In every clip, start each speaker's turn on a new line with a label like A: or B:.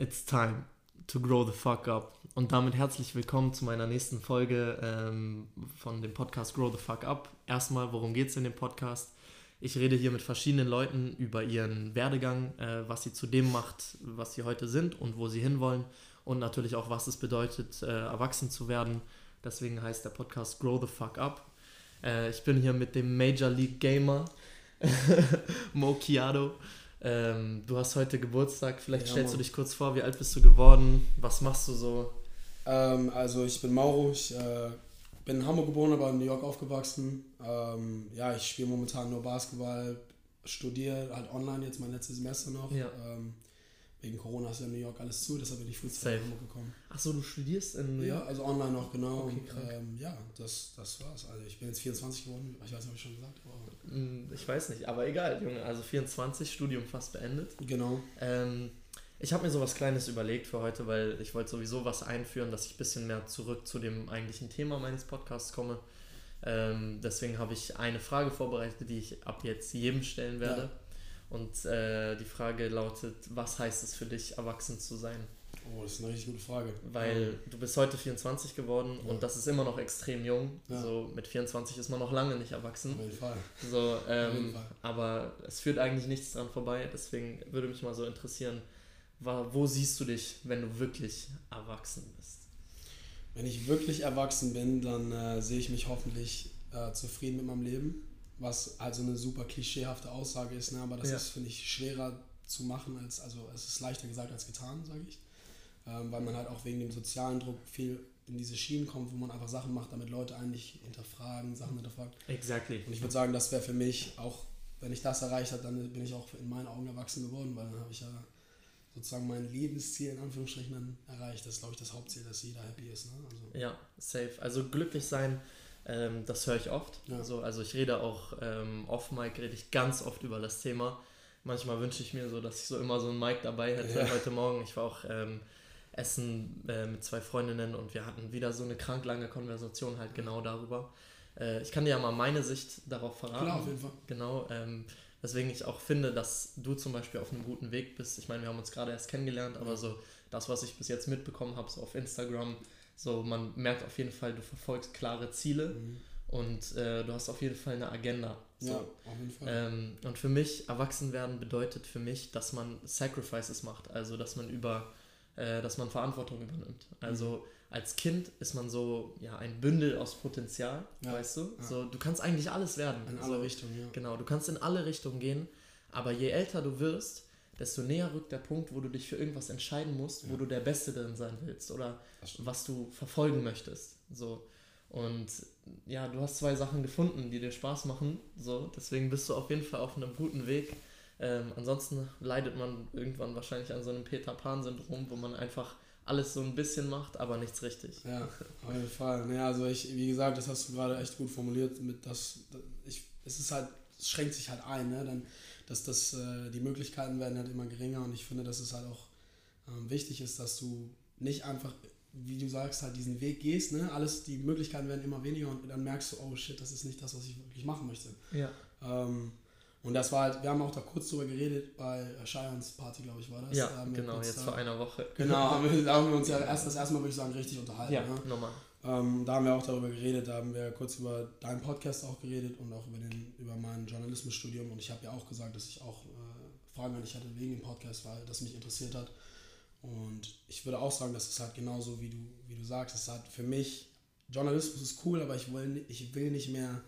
A: It's time to grow the fuck up. Und damit herzlich willkommen zu meiner nächsten Folge ähm, von dem Podcast Grow the Fuck Up. Erstmal, worum geht es in dem Podcast? Ich rede hier mit verschiedenen Leuten über ihren Werdegang, äh, was sie zu dem macht, was sie heute sind und wo sie hinwollen. Und natürlich auch, was es bedeutet, äh, erwachsen zu werden. Deswegen heißt der Podcast Grow the Fuck Up. Äh, ich bin hier mit dem Major League Gamer, Mo Chiado. Ähm, du hast heute Geburtstag, vielleicht ja, stellst Mann. du dich kurz vor, wie alt bist du geworden, was machst du so?
B: Ähm, also ich bin Mauro, ich äh, bin in Hamburg geboren, aber in New York aufgewachsen. Ähm, ja, ich spiele momentan nur Basketball, studiere halt online jetzt mein letztes Semester noch. Ja. Ähm, wegen Corona ist ja in New York alles zu, deshalb bin ich früh zu Hamburg
A: gekommen. Achso, du studierst in
B: New York? Ja, also online noch, genau. Okay, ähm, ja, das, das war's. Also ich bin jetzt 24 geworden, ich weiß nicht, ob ich schon gesagt
A: habe. Mm, ich weiß nicht, aber egal, Junge. Also 24, Studium fast beendet.
B: Genau.
A: Ähm, ich habe mir so was Kleines überlegt für heute, weil ich wollte sowieso was einführen, dass ich ein bisschen mehr zurück zu dem eigentlichen Thema meines Podcasts komme. Ähm, deswegen habe ich eine Frage vorbereitet, die ich ab jetzt jedem stellen werde. Ja. Und äh, die Frage lautet, was heißt es für dich, erwachsen zu sein?
B: Oh, das ist eine richtig gute Frage.
A: Weil ja. du bist heute 24 geworden ja. und das ist immer noch extrem jung. Ja. So mit 24 ist man noch lange nicht erwachsen.
B: Auf jeden Fall.
A: So, ähm, jeden Fall. Aber es führt eigentlich nichts dran vorbei. Deswegen würde mich mal so interessieren, wo siehst du dich, wenn du wirklich erwachsen bist?
B: Wenn ich wirklich erwachsen bin, dann äh, sehe ich mich hoffentlich äh, zufrieden mit meinem Leben was also eine super klischeehafte Aussage ist, ne? aber das ja. ist, finde ich, schwerer zu machen als, also es ist leichter gesagt als getan, sage ich. Ähm, weil man halt auch wegen dem sozialen Druck viel in diese Schienen kommt, wo man einfach Sachen macht, damit Leute eigentlich hinterfragen, Sachen hinterfragen.
A: Exactly.
B: Und ich würde sagen, das wäre für mich auch, wenn ich das erreicht habe, dann bin ich auch in meinen Augen erwachsen geworden, weil dann habe ich ja sozusagen mein Lebensziel in Anführungsstrichen dann erreicht. Das ist, glaube ich, das Hauptziel, dass jeder happy ist. Ne?
A: Also. Ja, safe. Also glücklich sein ähm, das höre ich oft. Ja. Also, also ich rede auch ähm, off-Mic, rede ich ganz oft über das Thema. Manchmal wünsche ich mir so, dass ich so immer so ein Mic dabei hätte. Ja. Heute Morgen, ich war auch ähm, essen äh, mit zwei Freundinnen und wir hatten wieder so eine krank lange Konversation halt genau darüber. Äh, ich kann dir ja mal meine Sicht darauf verraten.
B: Klar, auf jeden Fall.
A: Genau, ähm, weswegen ich auch finde, dass du zum Beispiel auf einem guten Weg bist. Ich meine, wir haben uns gerade erst kennengelernt, aber so das, was ich bis jetzt mitbekommen habe, so auf Instagram, so, man merkt auf jeden Fall, du verfolgst klare Ziele mhm. und äh, du hast auf jeden Fall eine Agenda. So.
B: Ja, auf jeden Fall.
A: Ähm, und für mich, erwachsen werden bedeutet für mich, dass man Sacrifices macht, also dass man über, äh, dass man Verantwortung übernimmt. Also mhm. als Kind ist man so, ja, ein Bündel aus Potenzial, ja. weißt du? Ja. So, du kannst eigentlich alles werden.
B: In alle Richtungen, ja.
A: Genau, du kannst in alle Richtungen gehen, aber je älter du wirst, desto näher rückt der Punkt, wo du dich für irgendwas entscheiden musst, ja. wo du der Beste drin sein willst oder was du verfolgen möchtest. So. Und ja, du hast zwei Sachen gefunden, die dir Spaß machen. So, deswegen bist du auf jeden Fall auf einem guten Weg. Ähm, ansonsten leidet man irgendwann wahrscheinlich an so einem Peter Pan-Syndrom, wo man einfach alles so ein bisschen macht, aber nichts richtig.
B: Ja, auf jeden Fall. Ja, also ich, wie gesagt, das hast du gerade echt gut formuliert, mit das, ich, es ist halt, es schränkt sich halt ein, ne? Dann dass das, äh, die Möglichkeiten werden halt immer geringer und ich finde, dass es halt auch ähm, wichtig ist, dass du nicht einfach, wie du sagst, halt diesen Weg gehst, ne? Alles, die Möglichkeiten werden immer weniger und dann merkst du, oh shit, das ist nicht das, was ich wirklich machen möchte.
A: Ja.
B: Ähm, und das war halt, wir haben auch da kurz drüber geredet, bei Cheyans Party, glaube ich, war das.
A: Ja, genau, jetzt vor einer Woche.
B: Genau, haben wir, da haben wir uns ja erst das erste Mal, würde ich sagen, richtig unterhalten.
A: Ja, ne? normal.
B: Ähm, da haben wir auch darüber geredet, da haben wir kurz über deinen Podcast auch geredet und auch über, den, über mein Journalismusstudium. Und ich habe ja auch gesagt, dass ich auch äh, Fragen an dich hatte wegen dem Podcast, weil das mich interessiert hat. Und ich würde auch sagen, dass es halt genauso, wie du, wie du sagst, es hat für mich, Journalismus ist cool, aber ich will, ich will nicht mehr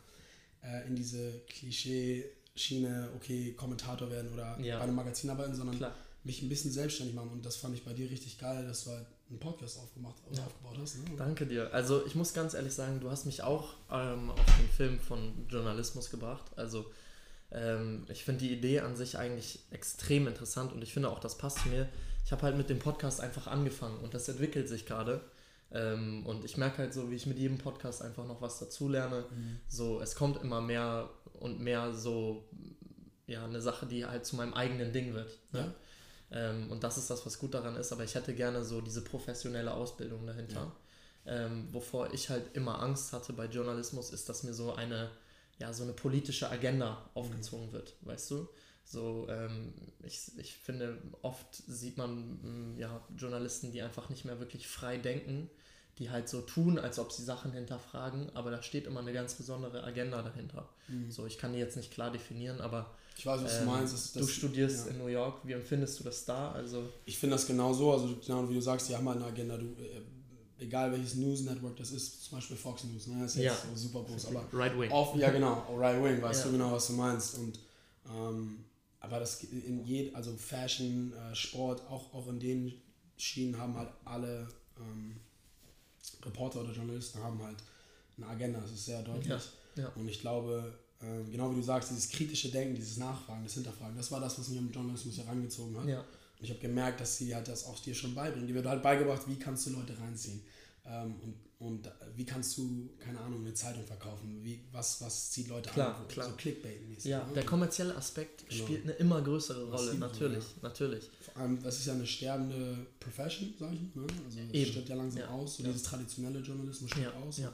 B: äh, in diese Klischee-Schiene, okay, Kommentator werden oder ja. bei einem Magazin arbeiten, sondern Klar. mich ein bisschen selbstständig machen. Und das fand ich bei dir richtig geil, dass du halt einen Podcast aufgemacht oder ja. aufgebaut hast. Ne?
A: Danke dir. Also ich muss ganz ehrlich sagen, du hast mich auch ähm, auf den Film von Journalismus gebracht. Also ähm, ich finde die Idee an sich eigentlich extrem interessant und ich finde auch, das passt zu mir. Ich habe halt mit dem Podcast einfach angefangen und das entwickelt sich gerade. Ähm, und ich merke halt so, wie ich mit jedem Podcast einfach noch was dazulerne. Mhm. So, es kommt immer mehr und mehr so, ja, eine Sache, die halt zu meinem eigenen Ding wird. Ne? Ja. Ähm, und das ist das, was gut daran ist. Aber ich hätte gerne so diese professionelle Ausbildung dahinter. Ja. Ähm, wovor ich halt immer Angst hatte bei Journalismus, ist, dass mir so eine, ja, so eine politische Agenda aufgezogen mhm. wird, weißt du? So, ähm, ich, ich finde, oft sieht man mm, ja, Journalisten, die einfach nicht mehr wirklich frei denken, die halt so tun, als ob sie Sachen hinterfragen, aber da steht immer eine ganz besondere Agenda dahinter. Mhm. So, ich kann die jetzt nicht klar definieren, aber ich weiß, was ähm, du meinst. Das, du studierst ja. in New York, wie empfindest du das da? Also
B: ich finde das genau so, also genau wie du sagst, die haben halt eine Agenda, du, äh, egal welches News Network das ist, zum Beispiel Fox News, ne? das ist ja. so super groß, aber Right Wing. Oft, ja genau, Right Wing, weißt ja. du genau, was du meinst und ähm, aber das in jed, also Fashion, äh, Sport, auch, auch in den Schienen haben halt alle ähm, Reporter oder Journalisten haben halt eine Agenda, das ist sehr deutlich. Ja, ja. Und ich glaube, äh, genau wie du sagst, dieses kritische Denken, dieses Nachfragen, das Hinterfragen, das war das, was mich am Journalismus herangezogen hat. Ja. Und ich habe gemerkt, dass sie halt das auch dir schon beibringen. Die wird halt beigebracht, wie kannst du Leute reinziehen. Ähm, und, und wie kannst du, keine Ahnung, eine Zeitung verkaufen? Wie, was, was zieht Leute klar, an? Klar. So
A: Clickbait-mäßig. Ja, ne? der kommerzielle Aspekt genau. spielt eine immer größere Rolle, natürlich, ja. natürlich.
B: Vor allem, das ist ja eine sterbende Profession, sag ich mal. Ne? Also es stirbt ja langsam ja. aus, so ja. dieses traditionelle Journalismus stirbt aus. Ähm,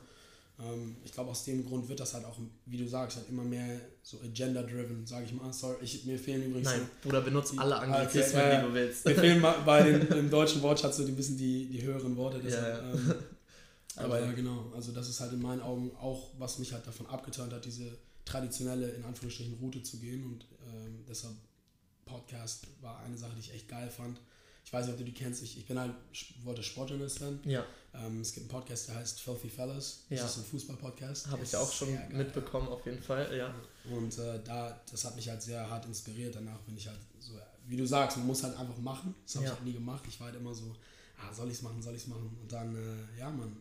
B: ich glaube, aus dem Grund wird das halt auch, wie du sagst, halt immer mehr so agenda-driven, sage ich mal. Sorry, ich, mir fehlen übrigens. Nein, so, Bruder, benutzt alle Anglizismen, okay, äh, die du willst. Mir fehlen bei den im deutschen Wortschatz so ein bisschen die, die höheren Worte. Deshalb, ja, ähm, aber also. ja, genau. Also, das ist halt in meinen Augen auch, was mich halt davon abgeturnt hat, diese traditionelle, in Anführungsstrichen, Route zu gehen. Und ähm, deshalb Podcast war eine Sache, die ich echt geil fand. Ich weiß nicht, ob du die kennst. Ich, ich bin halt, wollte Sportjournalist werden. Ja. Ähm, es gibt einen Podcast, der heißt Filthy Fellas. Das ja. ist ein
A: Fußball-Podcast. Habe ich auch schon geil, mitbekommen, ja. auf jeden Fall, ja.
B: Und äh, da, das hat mich halt sehr hart inspiriert. Danach bin ich halt so, wie du sagst, man muss halt einfach machen. Das habe ja. ich halt nie gemacht. Ich war halt immer so, ah, soll ich es machen, soll ich es machen? Und dann, äh, ja, Mann,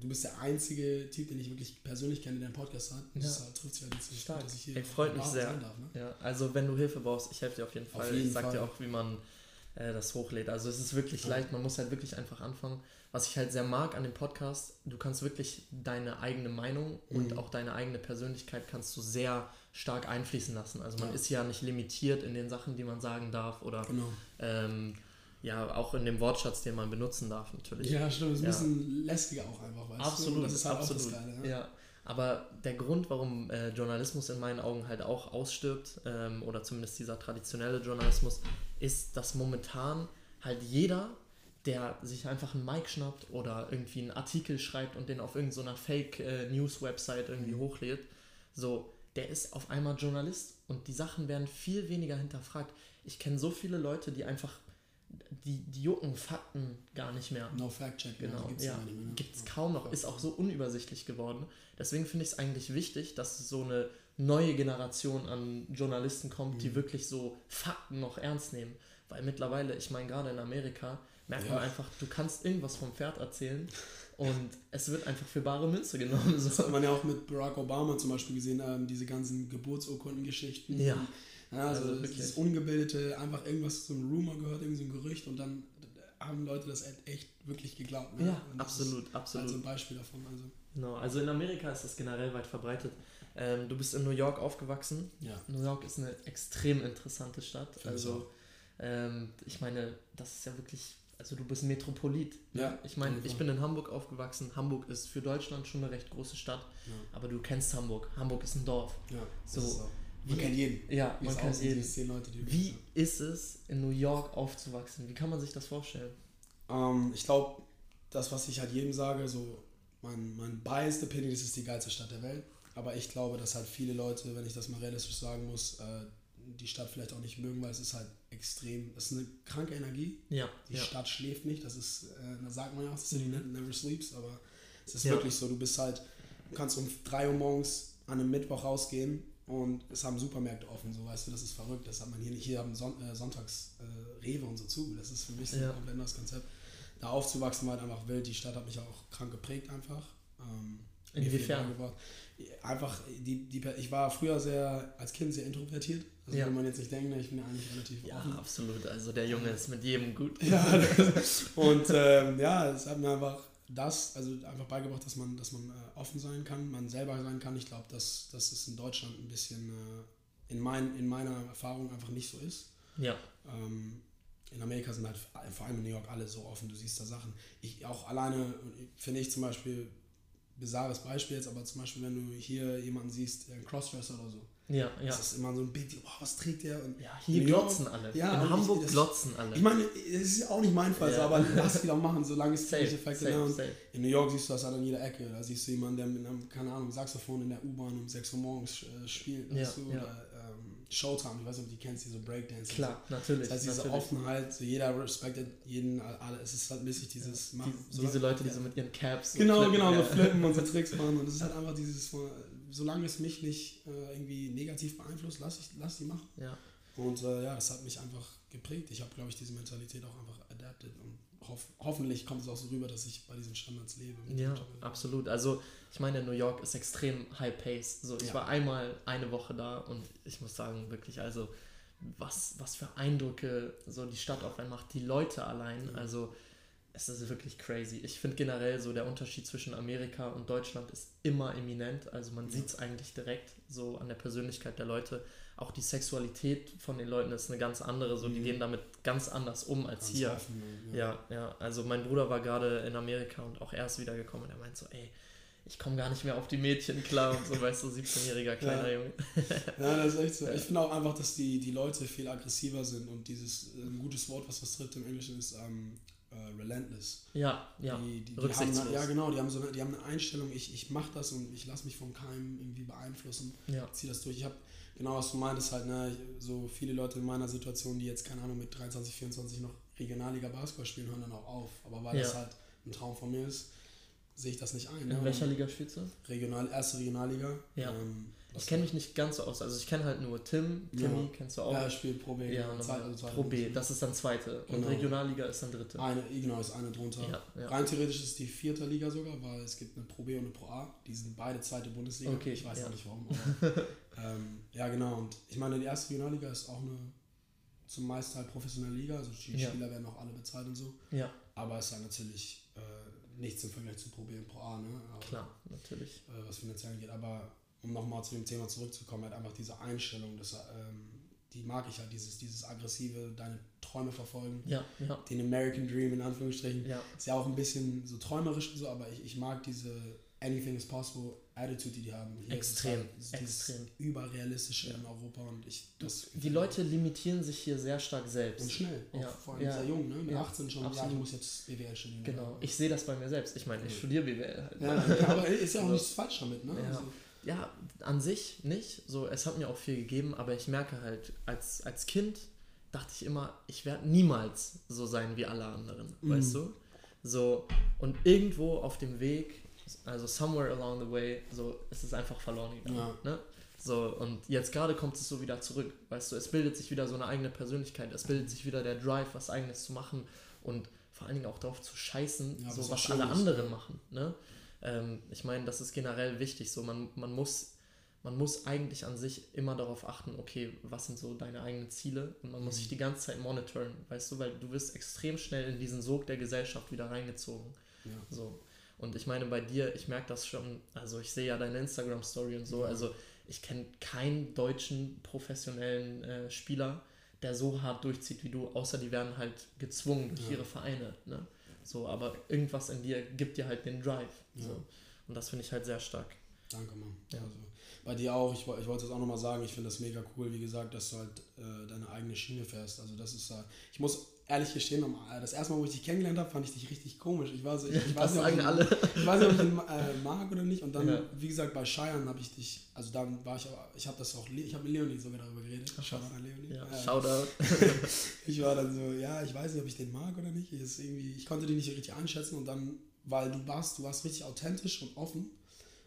B: du bist der einzige Typ, den ich wirklich persönlich kenne, der einen Podcast hat. Das ja. trifft sich halt jetzt Stark. dass ich hier Ey, freut
A: mich sehr. Darf, ne? Ja, also wenn du Hilfe brauchst, ich helfe dir auf jeden Fall. Auf jeden ich sag Fall. dir auch, wie man äh, das hochlädt. Also es ist wirklich leicht, man muss halt wirklich einfach anfangen. Was ich halt sehr mag an dem Podcast, du kannst wirklich deine eigene Meinung mhm. und auch deine eigene Persönlichkeit kannst du sehr stark einfließen lassen. Also man ja. ist ja nicht limitiert in den Sachen, die man sagen darf oder genau. ähm, ja, auch in dem Wortschatz, den man benutzen darf natürlich. Ja, stimmt, ist ein bisschen lästiger auch einfach, weißt absolut, du? Das ist halt absolut. Geile, ja. ja. Aber der Grund, warum äh, Journalismus in meinen Augen halt auch ausstirbt, ähm, oder zumindest dieser traditionelle Journalismus, ist, dass momentan halt jeder, der sich einfach einen Mic schnappt oder irgendwie einen Artikel schreibt und den auf irgendeiner Fake-News-Website äh, irgendwie hochlädt, so, der ist auf einmal Journalist und die Sachen werden viel weniger hinterfragt. Ich kenne so viele Leute, die einfach die, die jucken Fakten gar nicht mehr. No Fact-Check, genau. Gibt's ja, ne? gibt es kaum noch, ist auch so unübersichtlich geworden. Deswegen finde ich es eigentlich wichtig, dass so eine neue Generation an Journalisten kommt, mhm. die wirklich so Fakten noch ernst nehmen. Weil mittlerweile, ich meine, gerade in Amerika, merkt ja. man einfach, du kannst irgendwas vom Pferd erzählen und es wird einfach für bare Münze genommen.
B: So. Das hat man ja auch mit Barack Obama zum Beispiel gesehen, ähm, diese ganzen Geburtsurkundengeschichten. Ja. Ja, also, also dieses Ungebildete, einfach irgendwas zum Rumor gehört, irgendein so Gerücht und dann haben Leute das echt wirklich geglaubt. Ne? Ja, absolut,
A: absolut. Also ein Beispiel davon. Also. Genau, also in Amerika ist das generell weit verbreitet. Ähm, du bist in New York aufgewachsen. Ja. New York ist eine extrem interessante Stadt. Find also ähm, ich meine, das ist ja wirklich, also du bist Metropolit. Ja. Ich meine, ich bin in Hamburg aufgewachsen. Hamburg ist für Deutschland schon eine recht große Stadt, ja. aber du kennst Hamburg. Hamburg ist ein Dorf. Ja, so. Man kennt jeden. Ja, man kennt jeden. Leute, Wie ist es, in New York aufzuwachsen? Wie kann man sich das vorstellen?
B: Ähm, ich glaube, das, was ich halt jedem sage, so mein, mein biased opinion, das ist die geilste Stadt der Welt. Aber ich glaube, dass halt viele Leute, wenn ich das mal realistisch sagen muss, äh, die Stadt vielleicht auch nicht mögen, weil es ist halt extrem, es ist eine kranke Energie. Ja. Die ja. Stadt schläft nicht, das ist, äh, da sagt man ja auch, City mhm. never sleeps, aber es ist ja. wirklich so, du bist halt, du kannst um 3 Uhr morgens an einem Mittwoch rausgehen und es haben Supermärkte offen, so weißt du, das ist verrückt. Das hat man hier nicht. Hier haben Son äh, sonntags äh, Rewe und so zu. Das ist für mich so ja. ein komplett neues Konzept. Da aufzuwachsen war halt einfach wild. Die Stadt hat mich auch krank geprägt einfach. Ähm, Inwiefern? Einfach, die, die, ich war früher sehr, als Kind sehr introvertiert. Also ja. wenn man jetzt nicht denkt, ne, ich bin ja eigentlich relativ
A: Ja, offen. absolut. Also der Junge ist mit jedem gut. ja,
B: und ähm, ja, es hat mir einfach das, also einfach beigebracht, dass man, dass man äh, offen sein kann, man selber sein kann. Ich glaube, dass, dass es in Deutschland ein bisschen äh, in, mein, in meiner Erfahrung einfach nicht so ist. Ja. Ähm, in Amerika sind halt vor allem in New York alle so offen, du siehst da Sachen. Ich auch alleine, finde ich zum Beispiel, bizarres Beispiel jetzt, aber zum Beispiel, wenn du hier jemanden siehst, ein Crossdresser oder so,
A: Ja, ja.
B: Das ist immer so ein Big Deal. Boah, was trägt der? Und
A: ja, hier glotzen alle.
B: Ja,
A: In Hamburg
B: ich,
A: glotzen alle.
B: Ich meine, es ist ja auch nicht mein Fall,
A: Ja.
B: so, aber lass die doch machen, solange es
A: Safe, safe,
B: und
A: safe.
B: In New York siehst du das halt an jeder Ecke. Da siehst du jemanden, der mit einem, keine Ahnung, Saxophon in der U-Bahn um 6 Uhr morgens äh, spielt.
A: Ja,
B: du?
A: ja.
B: Oder ähm, Showtime, ich weiß nicht, ob du die kennst, diese Breakdance.
A: Klar, natürlich.
B: Das heißt, diese
A: natürlich.
B: Offenheit, so jeder respektiert jeden, alle. Es ist halt mäßig dieses
A: Die,
B: Machen.
A: diese Leute, die so mit ihren Caps. so
B: Genau,
A: flippen,
B: genau, so flippen und so Tricks machen. Und es ist halt einfach dieses, von- solange es mich nicht äh, irgendwie negativ beeinflusst, lass, ich, lass die machen.
A: Ja,
B: Und äh, ja, das hat mich einfach geprägt. Ich habe, glaube ich, diese Mentalität auch einfach adapted. Und hoff, hoffentlich kommt es auch so rüber, dass ich bei diesen Standards lebe.
A: ja, absolut. Also, ich meine, New York ist extrem high-paced. So, ich
B: Ja.
A: war einmal eine Woche da und ich muss sagen, wirklich, also, was, was für Eindrücke so die Stadt auf einen macht, die Leute allein.
B: Mhm.
A: Also, es ist wirklich crazy. Ich finde generell so der Unterschied zwischen Amerika und Deutschland ist immer eminent. Also man
B: Ja.
A: sieht es eigentlich direkt so an der Persönlichkeit der Leute. Auch die Sexualität von den Leuten ist eine ganz andere. So, die
B: Mhm.
A: gehen damit ganz anders um als
B: ganz
A: hier.
B: offen,
A: Ja, ja. Also mein Bruder war gerade in Amerika und auch erst wiedergekommen und er meint so, ey, ich komme gar nicht mehr auf die Mädchen klar und so, weißt du, 17-jähriger kleiner
B: Ja.
A: Junge.
B: Ja, das ist echt so. Ich finde auch einfach, dass die, die Leute viel aggressiver sind und dieses, äh, ein gutes Wort, was das trifft im Englischen, ist ähm, äh, relentless.
A: Ja, ja.
B: Die, die, die
A: rücksichtslos.
B: haben, ja, genau, die haben, so eine, die haben eine Einstellung, ich, ich mache das und ich lasse mich von keinem irgendwie beeinflussen.
A: Ja,
B: ziehe das durch. Ich habe genau was du meintest halt, ne, so viele Leute in meiner Situation, die jetzt, keine Ahnung, mit 23, 24 noch Regionalliga Basketball spielen, hören dann auch auf. Aber weil
A: Ja.
B: das halt ein Traum von mir ist, sehe ich das nicht ein. Ne?
A: in welcher
B: Und
A: Liga spielst du?
B: Regional, erste Regionalliga.
A: Ja.
B: Ähm,
A: Ich kenne mich nicht ganz so aus. Also ich kenne halt nur Tim, Timmy,
B: Ja.
A: kennst du auch?
B: Ja, ich spiele Pro B.
A: Ja,
B: genau. Zeit- also zweite
A: Pro B, das ist dann zweite. Und
B: Genau.
A: Regionalliga ist dann dritte.
B: Eine, genau, ist eine drunter.
A: Ja, ja.
B: Rein theoretisch ist die vierte Liga sogar, weil es gibt eine Pro B und eine Pro A. Die sind beide zweite Bundesliga.
A: Okay,
B: ich weiß
A: ja.
B: auch nicht warum. Aber, ähm, ja, genau. Und ich meine, die erste Regionalliga ist auch eine zum meisten halt professionelle Liga. Also die. Spieler werden auch alle bezahlt und so.
A: Ja,
B: Aber es ist halt natürlich äh, nichts im Vergleich zu Pro B und Pro A, ne? Aber,
A: klar, natürlich.
B: Äh, was finanziell angeht. Aber um nochmal zu dem Thema zurückzukommen, halt einfach diese Einstellung, das, ähm, die mag ich halt, dieses, dieses aggressive, deine Träume verfolgen.
A: Ja, ja,
B: Den American Dream in Anführungsstrichen.
A: ja.
B: Ist ja auch ein bisschen so träumerisch und so, aber ich, ich mag diese Anything is possible Attitude, die die haben. Hier ist
A: Extrem,
B: halt
A: extrem.
B: Überrealistische
A: Ja.
B: in Europa und ich das
A: Die Leute limitieren sich hier sehr stark selbst.
B: und schnell, auch
A: Ja,
B: vor allem
A: ja,
B: sehr jung, ne? Mit
A: ja,
B: 18 schon, ja,
A: absolut.
B: ich muss jetzt BWL studieren.
A: Genau, ich sehe das bei mir selbst. Ich meine, ich
B: Ja.
A: studiere BWL halt.
B: Ja, aber ist ja auch
A: Also,
B: nichts falsch damit, ne?
A: ja.
B: Also,
A: Ja, an sich nicht. So, es hat mir auch viel gegeben, aber ich merke halt, als, als Kind dachte ich immer, ich werde niemals so sein wie alle anderen,
B: Mhm.
A: weißt du? So, und irgendwo auf dem Weg, also somewhere along the way, so ist es einfach verloren gegangen.
B: Ja.
A: Ne? So, und jetzt gerade kommt es so wieder zurück, weißt du, es bildet sich wieder so eine eigene Persönlichkeit, es bildet sich wieder der Drive, was eigenes zu machen und vor allen Dingen auch darauf zu scheißen,
B: Ja,
A: so
B: was
A: alle anderen machen. Ne? Ähm, ich meine, das ist generell wichtig. So, man, man, muss, man muss eigentlich an sich immer darauf achten, okay, was sind so deine eigenen Ziele? Und man muss
B: Mhm.
A: sich die ganze Zeit monitoren, weißt du, weil du wirst extrem schnell in diesen Sog der Gesellschaft wieder reingezogen.
B: ja.
A: So. Und ich meine, bei dir, ich merke das schon, also ich sehe ja deine Instagram-Story und so, also ich kenne keinen deutschen professionellen äh, Spieler, der so hart durchzieht wie du, außer die werden halt gezwungen durch
B: Ja.
A: ihre Vereine. Ne? So, aber irgendwas in dir gibt dir halt den Drive. So. Und das finde ich halt sehr stark.
B: Danke, Mann.
A: Ja.
B: Also, bei dir auch, ich, ich wollte es auch nochmal sagen, ich finde das mega cool, wie gesagt, dass du halt äh, deine eigene Schiene fährst. Also das ist, äh, ich muss ehrlich gestehen, äh, das erste Mal, wo ich dich kennengelernt habe, fand ich dich richtig komisch. Ich war so, ich, ich weiß nicht, ich, ich weiß nicht, ob ich ihn äh, mag oder nicht. Und dann,
A: Ja.
B: wie gesagt, bei Cheyenne habe ich dich, also dann war ich auch, ich habe das auch, ich habe mit Leonie sogar darüber geredet.
A: Ach,
B: Shoutout an Leonie.
A: Ja,
B: Äh,
A: Shoutout.
B: ich war dann so, ja, ich weiß nicht, ob ich den mag oder nicht. Ich, irgendwie, ich konnte den nicht richtig einschätzen und dann, weil du warst, du warst richtig authentisch und offen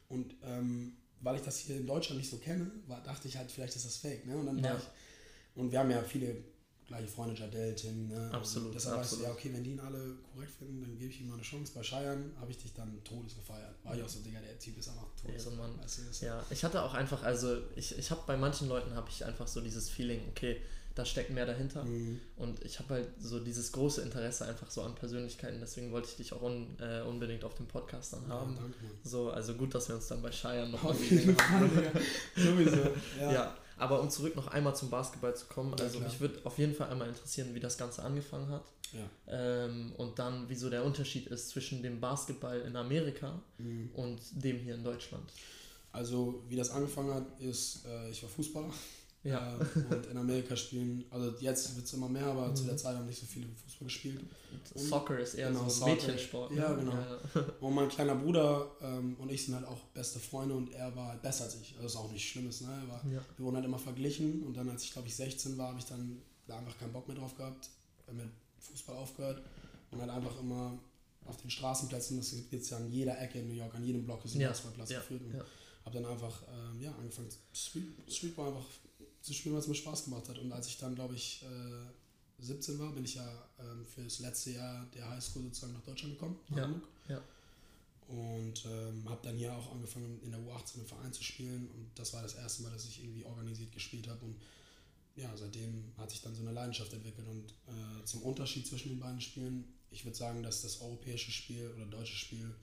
B: und ähm, weil ich das hier in Deutschland nicht so kenne, war, dachte ich halt, vielleicht ist das fake, ne? Und dann war
A: Ja.
B: ich, und wir haben ja viele gleiche Freunde, Jadel, Tim, ne?
A: Absolut,
B: Und deshalb weißt du,
A: absolut.
B: ja, okay, wenn die ihn alle korrekt finden, dann gebe ich ihm mal eine Chance. Bei Cheyenne habe ich dich dann todes gefeiert. War ich auch so, Digga, der Typ ist einfach todes. Weißt du,
A: Ja, ich hatte auch einfach, also ich, ich habe bei manchen Leuten habe ich einfach so dieses Feeling, okay, da steckt mehr dahinter.
B: Mhm.
A: Und ich habe halt so dieses große Interesse einfach so an Persönlichkeiten, deswegen wollte ich dich auch un, äh, unbedingt auf dem Podcast dann
B: Ja,
A: haben.
B: danke, Mann.
A: So, also gut, dass wir uns dann bei Cheyenne noch
B: Auf jeden. Fall, Digga. Sowieso.
A: Ja.
B: Ja.
A: aber um zurück noch einmal zum Basketball zu kommen,
B: Ja,
A: also mich würde auf jeden Fall einmal interessieren, wie das Ganze angefangen hat.
B: ja.
A: Ähm, und dann, wieso der Unterschied ist zwischen dem Basketball in Amerika
B: Mhm.
A: und dem hier in Deutschland.
B: Also, wie das angefangen hat, ist, äh, ich war Fußballer. Ja. Äh, und in Amerika spielen, also jetzt wird es immer mehr, aber mhm. zu der Zeit haben nicht so viele Fußball gespielt. Und Soccer ist eher genau, so ein Mädchensport. Ne? Ja, genau. Ja. Und mein kleiner Bruder ähm, und ich sind halt auch beste Freunde und er war halt besser als ich. Also ist auch nicht Schlimmes, ne? War, ja. Wir wurden halt immer verglichen und dann, als ich glaube ich 16 war, habe ich dann da einfach keinen Bock mehr drauf gehabt, mit Fußball aufgehört und halt einfach immer auf den Straßenplätzen, das gibt es ja an jeder Ecke in New York, an jedem Block ist ein ja. Fußballplatz ja. geführt. Und ja. habe dann einfach ähm, ja, angefangen, Street, Streetball einfach zu spielen, weil es mir Spaß gemacht hat. Und als ich dann, glaube ich, äh, 17 war, bin ich ja ähm, für das letzte Jahr der Highschool sozusagen nach Deutschland gekommen, nach ja. Hamburg. Ja. Und ähm, habe dann hier auch angefangen, in der U18 im Verein zu spielen. Und das war das erste Mal, dass ich irgendwie organisiert gespielt habe. Und ja, seitdem hat sich dann so eine Leidenschaft entwickelt. Und äh, zum Unterschied zwischen den beiden Spielen, ich würde sagen, dass das europäische Spiel oder deutsche Spiel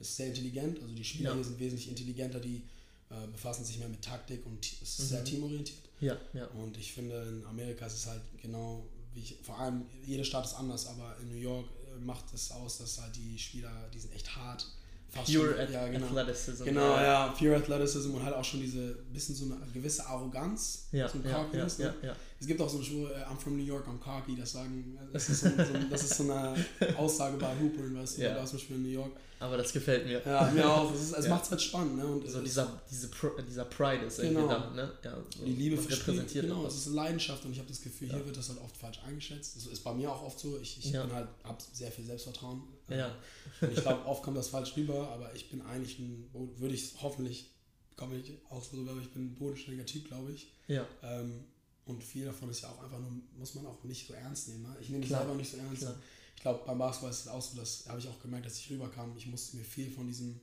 B: ist sehr intelligent. Also die Spieler ja. hier sind wesentlich intelligenter, die äh, befassen sich mehr mit Taktik und es ist mhm. sehr teamorientiert. Ja, ja. Und ich finde, in Amerika ist es halt genau, wie ich, vor allem, jede Stadt ist anders, aber in New York äh, macht es aus, dass halt die Spieler, die sind echt hart. Fast pure schon, ja, genau. Athleticism. Genau, ja. ja, pure Athleticism und halt auch schon diese bisschen so eine gewisse Arroganz. Ja, so ja, ja, ja, ja, Es gibt auch so einen Spruch, uh, I'm from New York, I'm cocky, das sagen, das ist so, so, das ist so eine Aussage bei Hoopern, weißt du, ja. da ist zum in New York.
A: Aber das gefällt mir.
B: Ja, mir auch. Es, es ja. macht es halt spannend. Ne? Und
A: so dieser, diese dieser Pride ist genau. irgendwie da. Ne? Ja,
B: so die Liebe für repräsentiert Genau, es ist Leidenschaft und ich habe das Gefühl, ja. hier wird das halt oft falsch eingeschätzt. Das ist bei mir auch oft so. Ich, ich bin halt, habe sehr viel Selbstvertrauen. Ja. Und ich glaube, oft kommt das falsch rüber, aber ich bin eigentlich ein, würde ich hoffentlich, komme ich auch so rüber, ich bin ein bodenständiger Typ, glaube ich. Ja. Ähm, und viel davon ist ja auch einfach nur, muss man auch nicht so ernst nehmen. Ne? Ich nehme mich selber nicht so ernst. Klar ich glaube, beim Basketball ist es auch so, das habe ich auch gemerkt, dass ich rüberkam. Ich musste mir viel von diesem,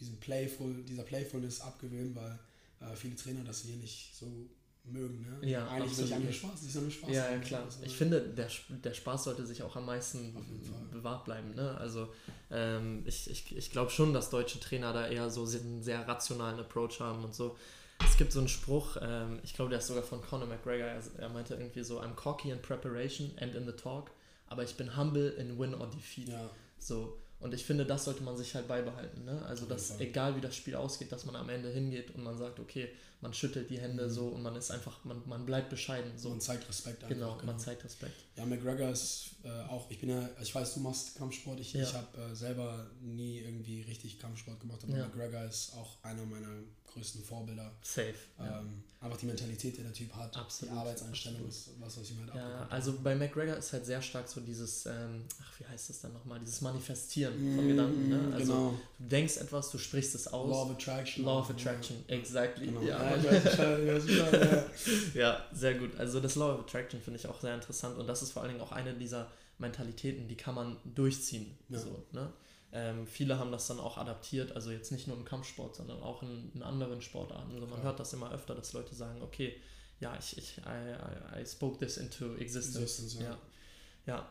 B: diesem Playful, dieser Playfulness abgewöhnen, weil äh, viele Trainer das hier nicht so mögen. Ne? Ja, Eigentlich absolut. will ich
A: eigentlich Spaß, ist ja nur Spaß. Ja, ja klar. Also, ich finde, der, der Spaß sollte sich auch am meisten bewahrt bleiben. Ne? Also ähm, ich, ich, ich glaube schon, dass deutsche Trainer da eher so einen sehr rationalen Approach haben und so. Es gibt so einen Spruch, ähm, ich glaube, der ist sogar von Conor McGregor, er, er meinte irgendwie so, I'm cocky in preparation and in the talk aber ich bin humble in Win or Defeat. Ja. So. Und ich finde, das sollte man sich halt beibehalten. Ne? Also, dass egal wie das Spiel ausgeht, dass man am Ende hingeht und man sagt, okay, man schüttelt die Hände mhm. so und man ist einfach, man, man bleibt bescheiden. So.
B: Man zeigt Respekt
A: einfach. Genau, genau. man zeigt Respekt.
B: Ja, McGregor ist äh, auch, ich bin ja, ich weiß, du machst Kampfsport, ich, ja. ich habe äh, selber nie irgendwie richtig Kampfsport gemacht, aber ja. McGregor ist auch einer meiner größten Vorbilder. Safe. Ähm, ja. Einfach die Mentalität, die der Typ hat, absolut, die Arbeitseinstellung ist was, was ich mir
A: halt ja, Also bei McGregor ist halt sehr stark so dieses, ähm, ach, wie heißt das dann nochmal, dieses Manifestieren mm, von Gedanken. Ne? Also genau. du denkst etwas, du sprichst es aus. Law of Attraction. Law of Attraction, exactly. Genau. Ja. Ja, ja, sehr gut. Also das Law of Attraction finde ich auch sehr interessant und das ist vor allen Dingen auch eine dieser Mentalitäten, die kann man durchziehen. So, ne? Ähm, viele haben das dann auch adaptiert, also jetzt nicht nur im Kampfsport, sondern auch in, in anderen Sportarten. Also man ja. hört das immer öfter, dass Leute sagen, okay, ja, ich, ich I, I, I spoke this into existence. existence ja. ja. ja.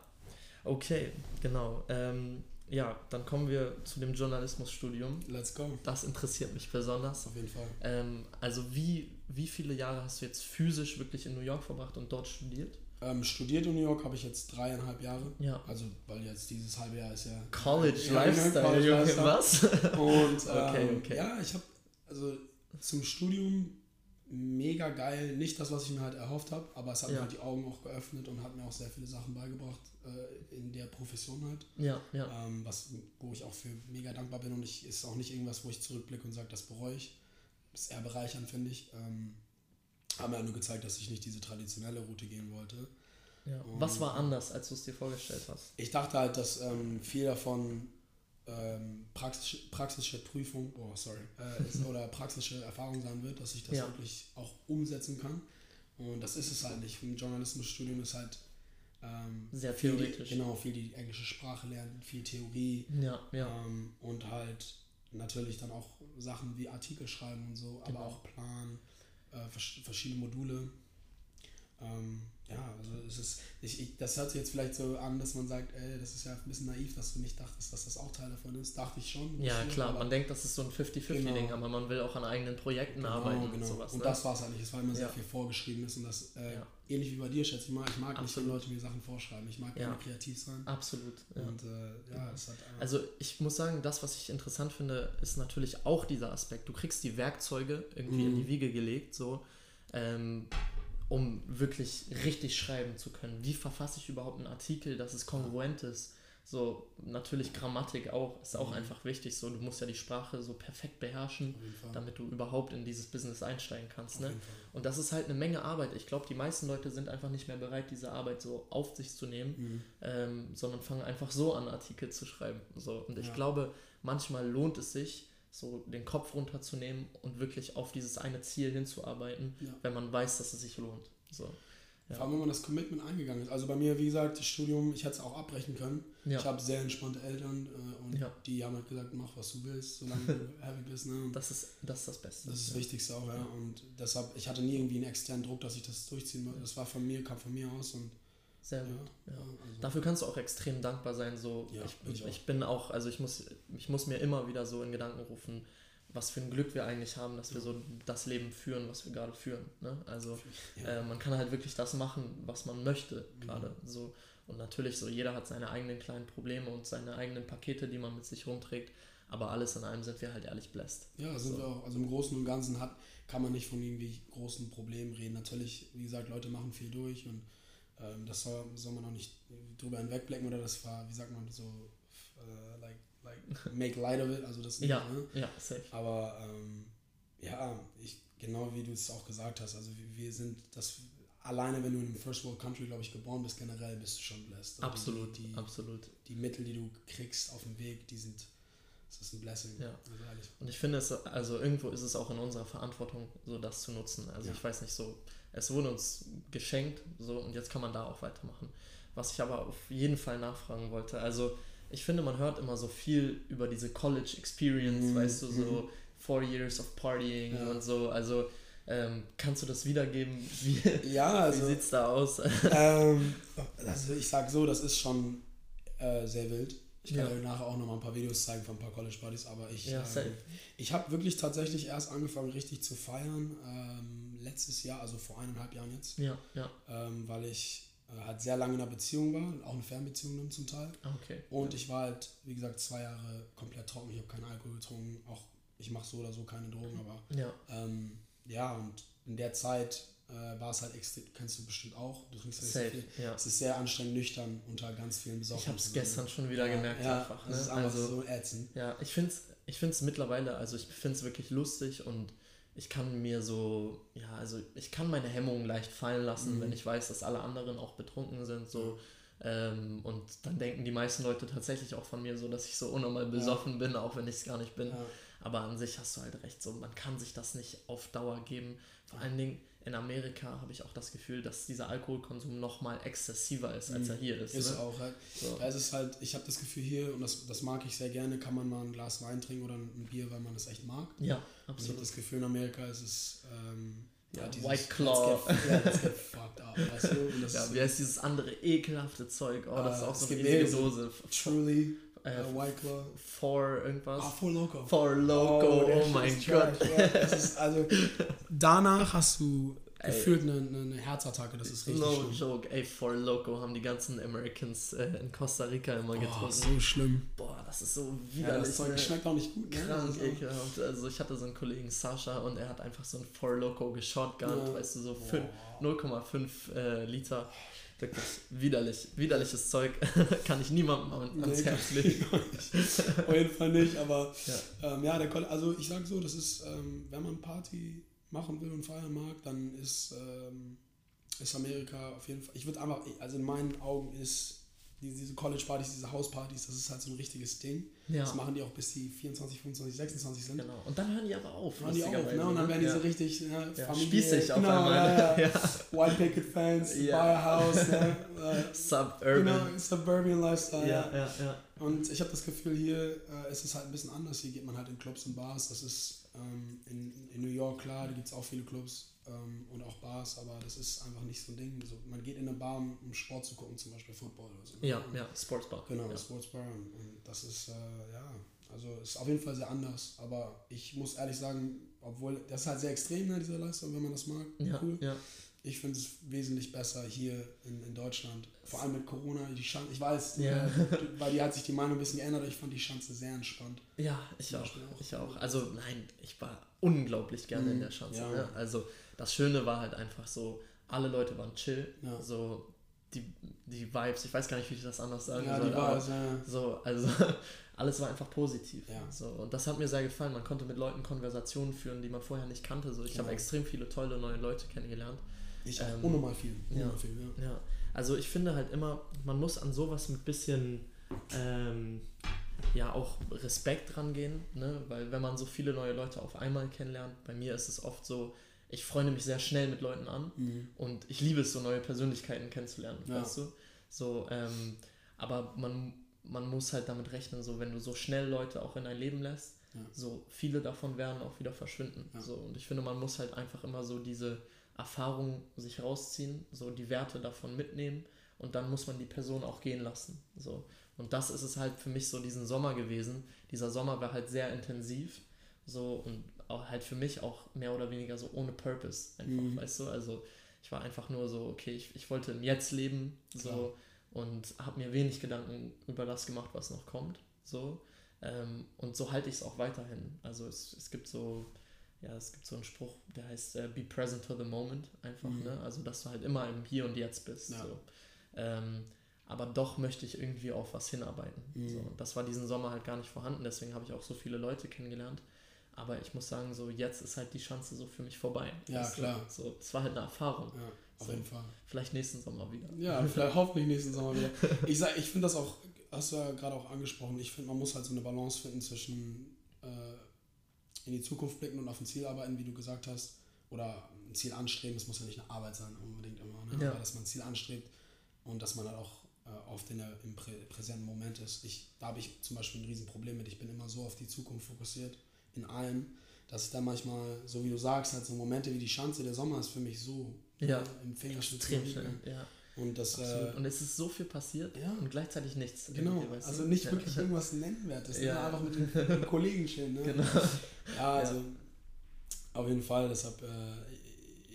A: Okay, genau. Ähm, ja, dann kommen wir zu dem Journalismusstudium.
B: Let's go.
A: Das interessiert mich besonders.
B: Auf jeden Fall.
A: Ähm, also wie, wie viele Jahre hast du jetzt physisch wirklich in New York verbracht und dort studiert?
B: Ähm, studiert in New York habe ich jetzt dreieinhalb Jahre. Ja. Also, weil jetzt dieses halbe Jahr ist ja. College ja, Lifestyle, College Lifestyle. was? Und ähm, okay, okay. ja, ich habe also zum Studium mega geil. Nicht das, was ich mir halt erhofft habe, aber es hat ja. mir halt die Augen auch geöffnet und hat mir auch sehr viele Sachen beigebracht äh, in der Profession halt. Ja, ja. Ähm, was, wo ich auch für mega dankbar bin und ich ist auch nicht irgendwas, wo ich zurückblicke und sage, das bereue ich. Das ist eher bereichernd, finde ich. Ähm, haben mir nur gezeigt, dass ich nicht diese traditionelle Route gehen wollte.
A: Ja. Was war anders, als du es dir vorgestellt hast?
B: Ich dachte halt, dass ähm, viel davon ähm, praxis, praxische Prüfung, oh sorry, äh, ist, oder praxische Erfahrung sein wird, dass ich das ja. wirklich auch umsetzen kann. Und das ist es halt nicht. Ein Journalismusstudium ist halt ähm, sehr viel theoretisch. Die, genau, viel die englische Sprache lernen, viel Theorie. Ja, ja. Ähm, und halt natürlich dann auch Sachen wie Artikel schreiben und so, genau. aber auch planen äh, verschiedene Module. Ähm, ja, also es ist, ich, ich, das hört sich jetzt vielleicht so an, dass man sagt, ey, das ist ja ein bisschen naiv, dass du nicht dachtest, dass das auch Teil davon ist. Dachte ich schon.
A: Ja, klar, man denkt, das ist so ein 50-50-Ding, genau. aber man will auch an eigenen Projekten
B: genau,
A: arbeiten
B: genau. und sowas. Und
A: ne?
B: das war es eigentlich, es war immer sehr ja. viel vorgeschrieben ist und das, äh, ja. ähnlich wie bei dir, schätze ich mal, ich mag Absolut. nicht, wenn Leute mir Sachen vorschreiben. Ich mag ja. gerne kreativ sein.
A: Absolut.
B: Und äh, ja, es hat. Äh,
A: also ich muss sagen, das, was ich interessant finde, ist natürlich auch dieser Aspekt. Du kriegst die Werkzeuge irgendwie mhm. in die Wiege gelegt, so. Ähm, um wirklich richtig schreiben zu können. Wie verfasse ich überhaupt einen Artikel, dass es kongruent ist? So, natürlich Grammatik auch, ist auch mhm. einfach wichtig. So, du musst ja die Sprache so perfekt beherrschen, damit du überhaupt in dieses Business einsteigen kannst. Ne? Und das ist halt eine Menge Arbeit. Ich glaube, die meisten Leute sind einfach nicht mehr bereit, diese Arbeit so auf sich zu nehmen, mhm. ähm, sondern fangen einfach so an, Artikel zu schreiben. So. Und ich ja. glaube, manchmal lohnt es sich, so den Kopf runterzunehmen und wirklich auf dieses eine Ziel hinzuarbeiten, ja. wenn man weiß, dass es sich lohnt. So.
B: Ja. Vor allem, wenn man das Commitment eingegangen ist. Also bei mir, wie gesagt, das Studium, ich hätte es auch abbrechen können. Ja. Ich habe sehr entspannte Eltern äh, und ja. die haben halt gesagt, mach was du willst, solange du happy bist. Ne?
A: Das, ist, das ist das Beste.
B: Das ist das Wichtigste auch, ja. Und deshalb, ich hatte nie irgendwie einen externen Druck, dass ich das durchziehen wollte. Das war von mir, kam von mir aus und
A: sehr gut. Ja, ja. Also Dafür kannst du auch extrem dankbar sein. So, ja, ich, ich, ich, bin auch, also ich muss, ich muss mir immer wieder so in Gedanken rufen, was für ein Glück wir eigentlich haben, dass wir so das Leben führen, was wir gerade führen. Ne? Also äh, man kann halt wirklich das machen, was man möchte gerade. Mhm. So. Und natürlich so, jeder hat seine eigenen kleinen Probleme und seine eigenen Pakete, die man mit sich rumträgt. Aber alles in allem sind wir halt ehrlich blessed.
B: Ja, sind so. wir auch. Also im Großen und Ganzen hat, kann man nicht von irgendwie großen Problemen reden. Natürlich, wie gesagt, Leute machen viel durch und ähm, das soll, soll man auch nicht drüber hinwegblicken oder das war, wie sagt man, so uh, like, like make light of it, also das
A: nicht, ja, ne? ja, safe.
B: Aber ähm, ja, ich, genau wie du es auch gesagt hast, also wir, wir sind das alleine wenn du in einem First World Country, glaube ich, geboren bist, generell bist du schon blessed.
A: Also absolut,
B: die, die,
A: absolut.
B: Die Mittel, die du kriegst auf dem Weg, die sind, das ist ein Blessing.
A: Ja. Also Und ich finde es, also irgendwo ist es auch in unserer Verantwortung, so das zu nutzen. Also ja. ich weiß nicht, so es wurde uns geschenkt, so und jetzt kann man da auch weitermachen. Was ich aber auf jeden Fall nachfragen wollte, also ich finde, man hört immer so viel über diese College Experience, mhm. weißt du, so mhm. four years of partying ja. und so, also ähm, kannst du das wiedergeben? Wie,
B: ja, also,
A: wie sieht's da aus?
B: ähm, also ich sag so, das ist schon äh, sehr wild. Ich kann ja. euch nachher auch noch mal ein paar Videos zeigen von ein paar College Partys, aber ich,
A: ja,
B: ähm, ich habe wirklich tatsächlich erst angefangen, richtig zu feiern. Ähm, letztes Jahr, also vor eineinhalb Jahren jetzt.
A: Ja, ja.
B: Ähm, weil ich äh, halt sehr lange in einer Beziehung war, auch eine Fernbeziehung dann zum Teil.
A: Ah, okay.
B: Und ja. ich war halt, wie gesagt, zwei Jahre komplett trocken. Ich habe keinen Alkohol getrunken, auch ich mache so oder so keine Drogen, aber
A: ja,
B: ähm, ja und in der Zeit äh, war es halt extrem, kennst du bestimmt auch, du trinkst ja
A: Safe,
B: viel.
A: Ja.
B: Es ist sehr anstrengend nüchtern unter ganz vielen
A: Besorgnissen. Ich habe es gestern schon wieder
B: ja,
A: gemerkt
B: ja, einfach. Ne? Das ist einfach also, so ätzend.
A: Ja, ich finde es ich find's mittlerweile, also ich finde es wirklich lustig und ich kann mir so, ja, also ich kann meine Hemmungen leicht fallen lassen, mhm. wenn ich weiß, dass alle anderen auch betrunken sind, so. Ähm, und dann denken die meisten Leute tatsächlich auch von mir so, dass ich so unnormal besoffen ja. bin, auch wenn ich es gar nicht bin. Ja. Aber an sich hast du halt recht, so man kann sich das nicht auf Dauer geben. Vor allen Dingen, in Amerika habe ich auch das Gefühl, dass dieser Alkoholkonsum noch mal exzessiver ist, als er hier ist.
B: Ist
A: ne?
B: auch. Halt. So. Ja, es ist halt, ich habe das Gefühl hier, und das, das mag ich sehr gerne, kann man mal ein Glas Wein trinken oder ein Bier, weil man es echt mag.
A: Ja,
B: absolut. ich habe das Gefühl, in Amerika ist es... Ähm,
A: ja, dieses, White Claw.
B: Let's get, yeah, let's get fucked up, weißt du?
A: ja, wie heißt dieses andere ekelhafte Zeug? Oh, das uh, ist auch so eine
B: Dose. Truly. Äh, White Claw.
A: For irgendwas.
B: Ah, For Loco.
A: For Loco, oh, oh mein Gott.
B: Ja, also, danach hast du gefühlt eine, eine, Herzattacke, das ist richtig
A: No schlimm. joke, ey, For Loco haben die ganzen Americans äh, in Costa Rica immer oh, getrunken.
B: so schlimm.
A: Boah, das ist so widerlich. Ja,
B: das Zeug ne? schmeckt auch nicht gut,
A: ne? Krank, also. ekelhaft. Also ich hatte so einen Kollegen, Sascha, und er hat einfach so ein For Loco geshotgunnt, ja. weißt du, so 0,5 äh, Liter. Wirklich widerlich, widerliches Zeug. Kann ich niemandem ans nee, Herz legen.
B: Auf jeden Fall nicht, aber ja, ähm, ja der also ich sag so, das ist, ähm, wenn man Party machen will und feiern mag, dann ist, ähm, ist Amerika auf jeden Fall. Ich würde einfach, also in meinen Augen ist diese College-Partys, diese Hauspartys, das ist halt so ein richtiges Ding. Ja. Das machen die auch bis die 24, 25, 26 sind.
A: Genau. Und dann hören die aber auf.
B: Hören die auf, ne? Und dann werden die so richtig ne,
A: ja, spießig auf
B: genau,
A: einmal.
B: Ja, White Picket Fans, ja. buy a house, ne?
A: Suburban.
B: Genau, Suburban Lifestyle.
A: Ja, ja, ja.
B: Und ich habe das Gefühl, hier äh, ist es halt ein bisschen anders. Hier geht man halt in Clubs und Bars. Das ist ähm, in, in New York, klar, da gibt es auch viele Clubs ähm, und auch Bars, aber das ist einfach nicht so ein Ding. Also, man geht in eine Bar, um, um Sport zu gucken, zum Beispiel Football oder so.
A: Ja, ja, Sportsbar.
B: Genau,
A: ja.
B: Sportsbar. Und, und das ist, äh, ja, also ist auf jeden Fall sehr anders. Aber ich muss ehrlich sagen, obwohl das ist halt sehr extrem, ne, diese Leistung, wenn man das mag.
A: Ja,
B: cool.
A: ja.
B: Ich finde es wesentlich besser hier in, in Deutschland. Vor allem mit Corona. Die Schanze, ich weiß,
A: Ja.
B: äh, bei dir hat sich die Meinung ein bisschen geändert. Ich fand die Schanze sehr entspannt.
A: Ja, ich auch.
B: Auch.
A: Ich auch. Also nein, ich war unglaublich gerne in
B: Mhm,
A: der Schanze.
B: ja.
A: Ne? Also das Schöne war halt einfach so, alle Leute waren chill.
B: Ja.
A: So die, die Vibes, ich weiß gar nicht, wie ich das anders sagen
B: Ja,
A: soll. aber
B: es, ja.
A: so, also alles war einfach positiv. So, und das hat mir sehr gefallen. Man konnte mit Leuten Konversationen führen, die man vorher nicht kannte. So, ich habe
B: Genau.
A: extrem viele tolle neue Leute kennengelernt.
B: Ich
A: Ähm,
B: unnormal viel. Unnormal viel, ja.
A: Ja, also ich finde halt immer, man muss an sowas mit bisschen ähm, ja auch Respekt rangehen, ne? weil wenn man so viele neue Leute auf einmal kennenlernt, bei mir ist es oft so, ich freue mich sehr schnell mit Leuten an
B: Mhm.
A: und ich liebe es, so neue Persönlichkeiten kennenzulernen,
B: Ja.
A: weißt du? So, ähm, aber man, man muss halt damit rechnen, so wenn du so schnell Leute auch in dein Leben lässt,
B: Ja.
A: so viele davon werden auch wieder verschwinden.
B: Ja.
A: So, und ich finde, man muss halt einfach immer so diese Erfahrung sich rausziehen, so die Werte davon mitnehmen und dann muss man die Person auch gehen lassen. So. Und das ist es halt für mich so diesen Sommer gewesen. Dieser Sommer war halt sehr intensiv, so und auch halt für mich auch mehr oder weniger so ohne Purpose einfach,
B: Mhm.
A: weißt du? Also ich war einfach nur so, okay, ich, ich wollte im Jetzt leben, so
B: Klar.
A: und habe mir wenig Gedanken über das gemacht, was noch kommt, so. Ähm, und so halte ich es auch weiterhin. Also es, es gibt so, ja, es gibt so einen Spruch, der heißt äh, Be present to the moment, einfach,
B: Mhm.
A: ne? Also dass du halt immer im Hier und Jetzt bist.
B: Ja.
A: So. Ähm, aber doch möchte ich irgendwie auf was hinarbeiten.
B: Mhm.
A: So. Das war diesen Sommer halt gar nicht vorhanden, deswegen habe ich auch so viele Leute kennengelernt. Aber ich muss sagen, so jetzt ist halt die Chance so für mich vorbei.
B: Ja,
A: du?
B: klar.
A: So, es war halt eine Erfahrung.
B: Ja, auf
A: So.
B: jeden Fall.
A: Vielleicht nächsten Sommer wieder.
B: Ja, vielleicht hoffentlich nächsten Sommer wieder. Ich, sag, ich finde das auch, hast du ja gerade auch angesprochen, ich finde, man muss halt so eine Balance finden zwischen äh, in die Zukunft blicken und auf ein Ziel arbeiten, wie du gesagt hast, oder ein Ziel anstreben. Es muss ja nicht eine Arbeit sein, unbedingt immer, ne?
A: Ja.
B: aber dass man ein Ziel anstrebt und dass man halt auch äh, oft in der, im prä präsenten Moment ist. Ich, da habe ich zum Beispiel ein Riesenproblem mit. Ich bin immer so auf die Zukunft fokussiert, in allem, dass ich dann manchmal, so wie du sagst, halt so Momente wie die Schanze, der Sommer ist für mich so
A: Ja.
B: ne, im
A: schnell. Ja,
B: Und das, äh,
A: Und es ist so viel passiert
B: ja.
A: und gleichzeitig nichts.
B: Genau, also nicht
A: ja.
B: wirklich irgendwas Nennenwertes, ne?
A: Ja.
B: einfach mit den, mit den Kollegen chillen. Ne?
A: Genau.
B: Ja, also auf jeden Fall, deshalb, äh,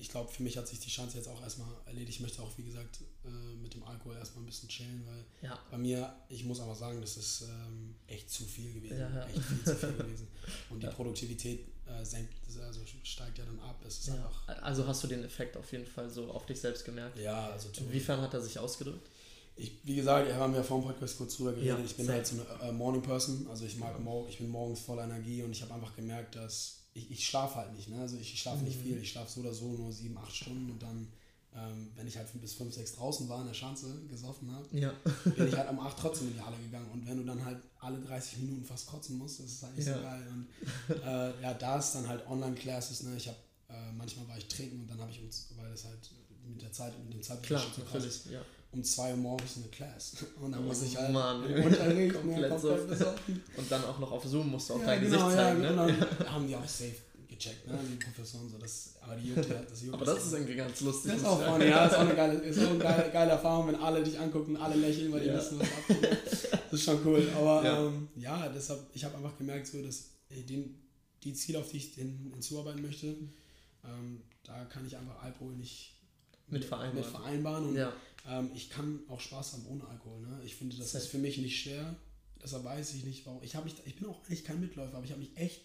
B: ich glaube, für mich hat sich die Chance jetzt auch erstmal erledigt. Ich möchte auch, wie gesagt, äh, mit dem Alkohol erstmal ein bisschen chillen, weil
A: Ja,
B: bei mir, ich muss aber sagen, das ist ähm, echt zu viel gewesen.
A: Ja, ja.
B: Echt viel zu viel gewesen. Und die. Produktivität äh, senkt, also steigt ja dann ab. Es ist einfach,
A: Also hast du den Effekt auf jeden Fall so auf dich selbst gemerkt?
B: ja, also
A: Inwiefern hat er sich ausgedrückt?
B: Ich, wie gesagt, wir haben ja vor dem Podcast kurz drüber geredet. Ich bin halt so eine äh, Morning Person, also ich mag morgen, ich bin morgens voller Energie und ich habe einfach gemerkt, dass ich, ich schlafe halt nicht. Ne? Also ich, ich schlafe nicht
A: Mhm.
B: viel, ich schlafe so oder so nur sieben, acht Stunden und dann, ähm, wenn ich halt bis fünf, sechs draußen war in der Schanze gesoffen habe,
A: Ja.
B: bin ich halt um acht trotzdem in die Halle gegangen und wenn du dann halt alle 30 Minuten fast kotzen musst, das ist halt nicht
A: Ja.
B: so geil. Und äh, ja, da ist dann halt Online-Classes, ne? Ich habe äh, manchmal war ich trinken und dann habe ich uns, weil das halt mit der Zeit, mit dem Zeitpunkt
A: Klar,
B: so krass ist,
A: Ja.
B: Um 2 Uhr morgens eine Class. Und dann
A: Oh
B: muss ich halt
A: Mann.
B: im Unterricht
A: Komplett
B: komplett,
A: so.
B: komplett besoffen.
A: Und dann auch noch auf Zoom musst du auch
B: Ja,
A: dein
B: genau,
A: Gesicht
B: ja,
A: zeigen.
B: genau.
A: ne?
B: Dann haben die auch safe gecheckt, ne? die Professoren. So, das, aber die juckt ja, das juckt
A: Aber das ist irgendwie ganz lustig.
B: das ist auch funny, ja, ist auch eine geile, ist auch eine geile, geile Erfahrung, wenn alle dich angucken, alle lächeln, weil die
A: Ja.
B: wissen, was abgeht. Das ist schon cool. Aber
A: Ja.
B: ja, ähm, ja deshalb, ich habe einfach gemerkt, so, dass ey, die, die Ziele, auf die ich hin, hinzuarbeiten möchte, ähm, da kann ich einfach Alkohol nicht
A: Mit vereinbaren.
B: Mit vereinbaren und
A: Ja,
B: ähm, ich kann auch Spaß haben ohne Alkohol. Ne? Ich finde, das ist für mich nicht schwer. Deshalb weiß ich nicht, warum. Ich, hab mich, ich bin auch eigentlich kein Mitläufer, aber ich habe mich echt.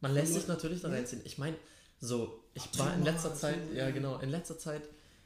A: man lässt sich natürlich da reinziehen. Ich meine, so, ich
B: Ach,
A: war in letzter Zeit, ja genau, in letzter Zeit,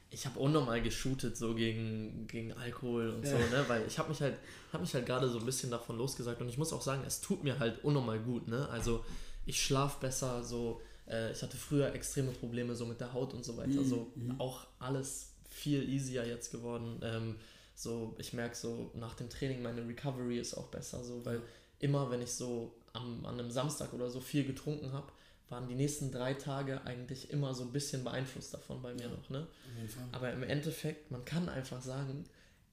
A: ich habe unnormal geshootet so gegen, gegen Alkohol und so,
B: Ja.
A: ne, weil ich habe mich halt, habe mich halt gerade so ein bisschen davon losgesagt und ich muss auch sagen, es tut mir halt unnormal gut, ne, also ich schlafe besser, so, äh, ich hatte früher extreme Probleme so mit der Haut und so weiter,
B: Mhm,
A: so
B: mhm.
A: auch alles viel easier jetzt geworden, ähm, so, ich merke so, nach dem Training, meine Recovery ist auch besser, so, weil immer, wenn ich so am, an einem Samstag oder so viel getrunken habe, waren die nächsten drei Tage eigentlich immer so ein bisschen beeinflusst davon bei mir
B: Ja.
A: noch. Ne? Aber im Endeffekt, man kann einfach sagen,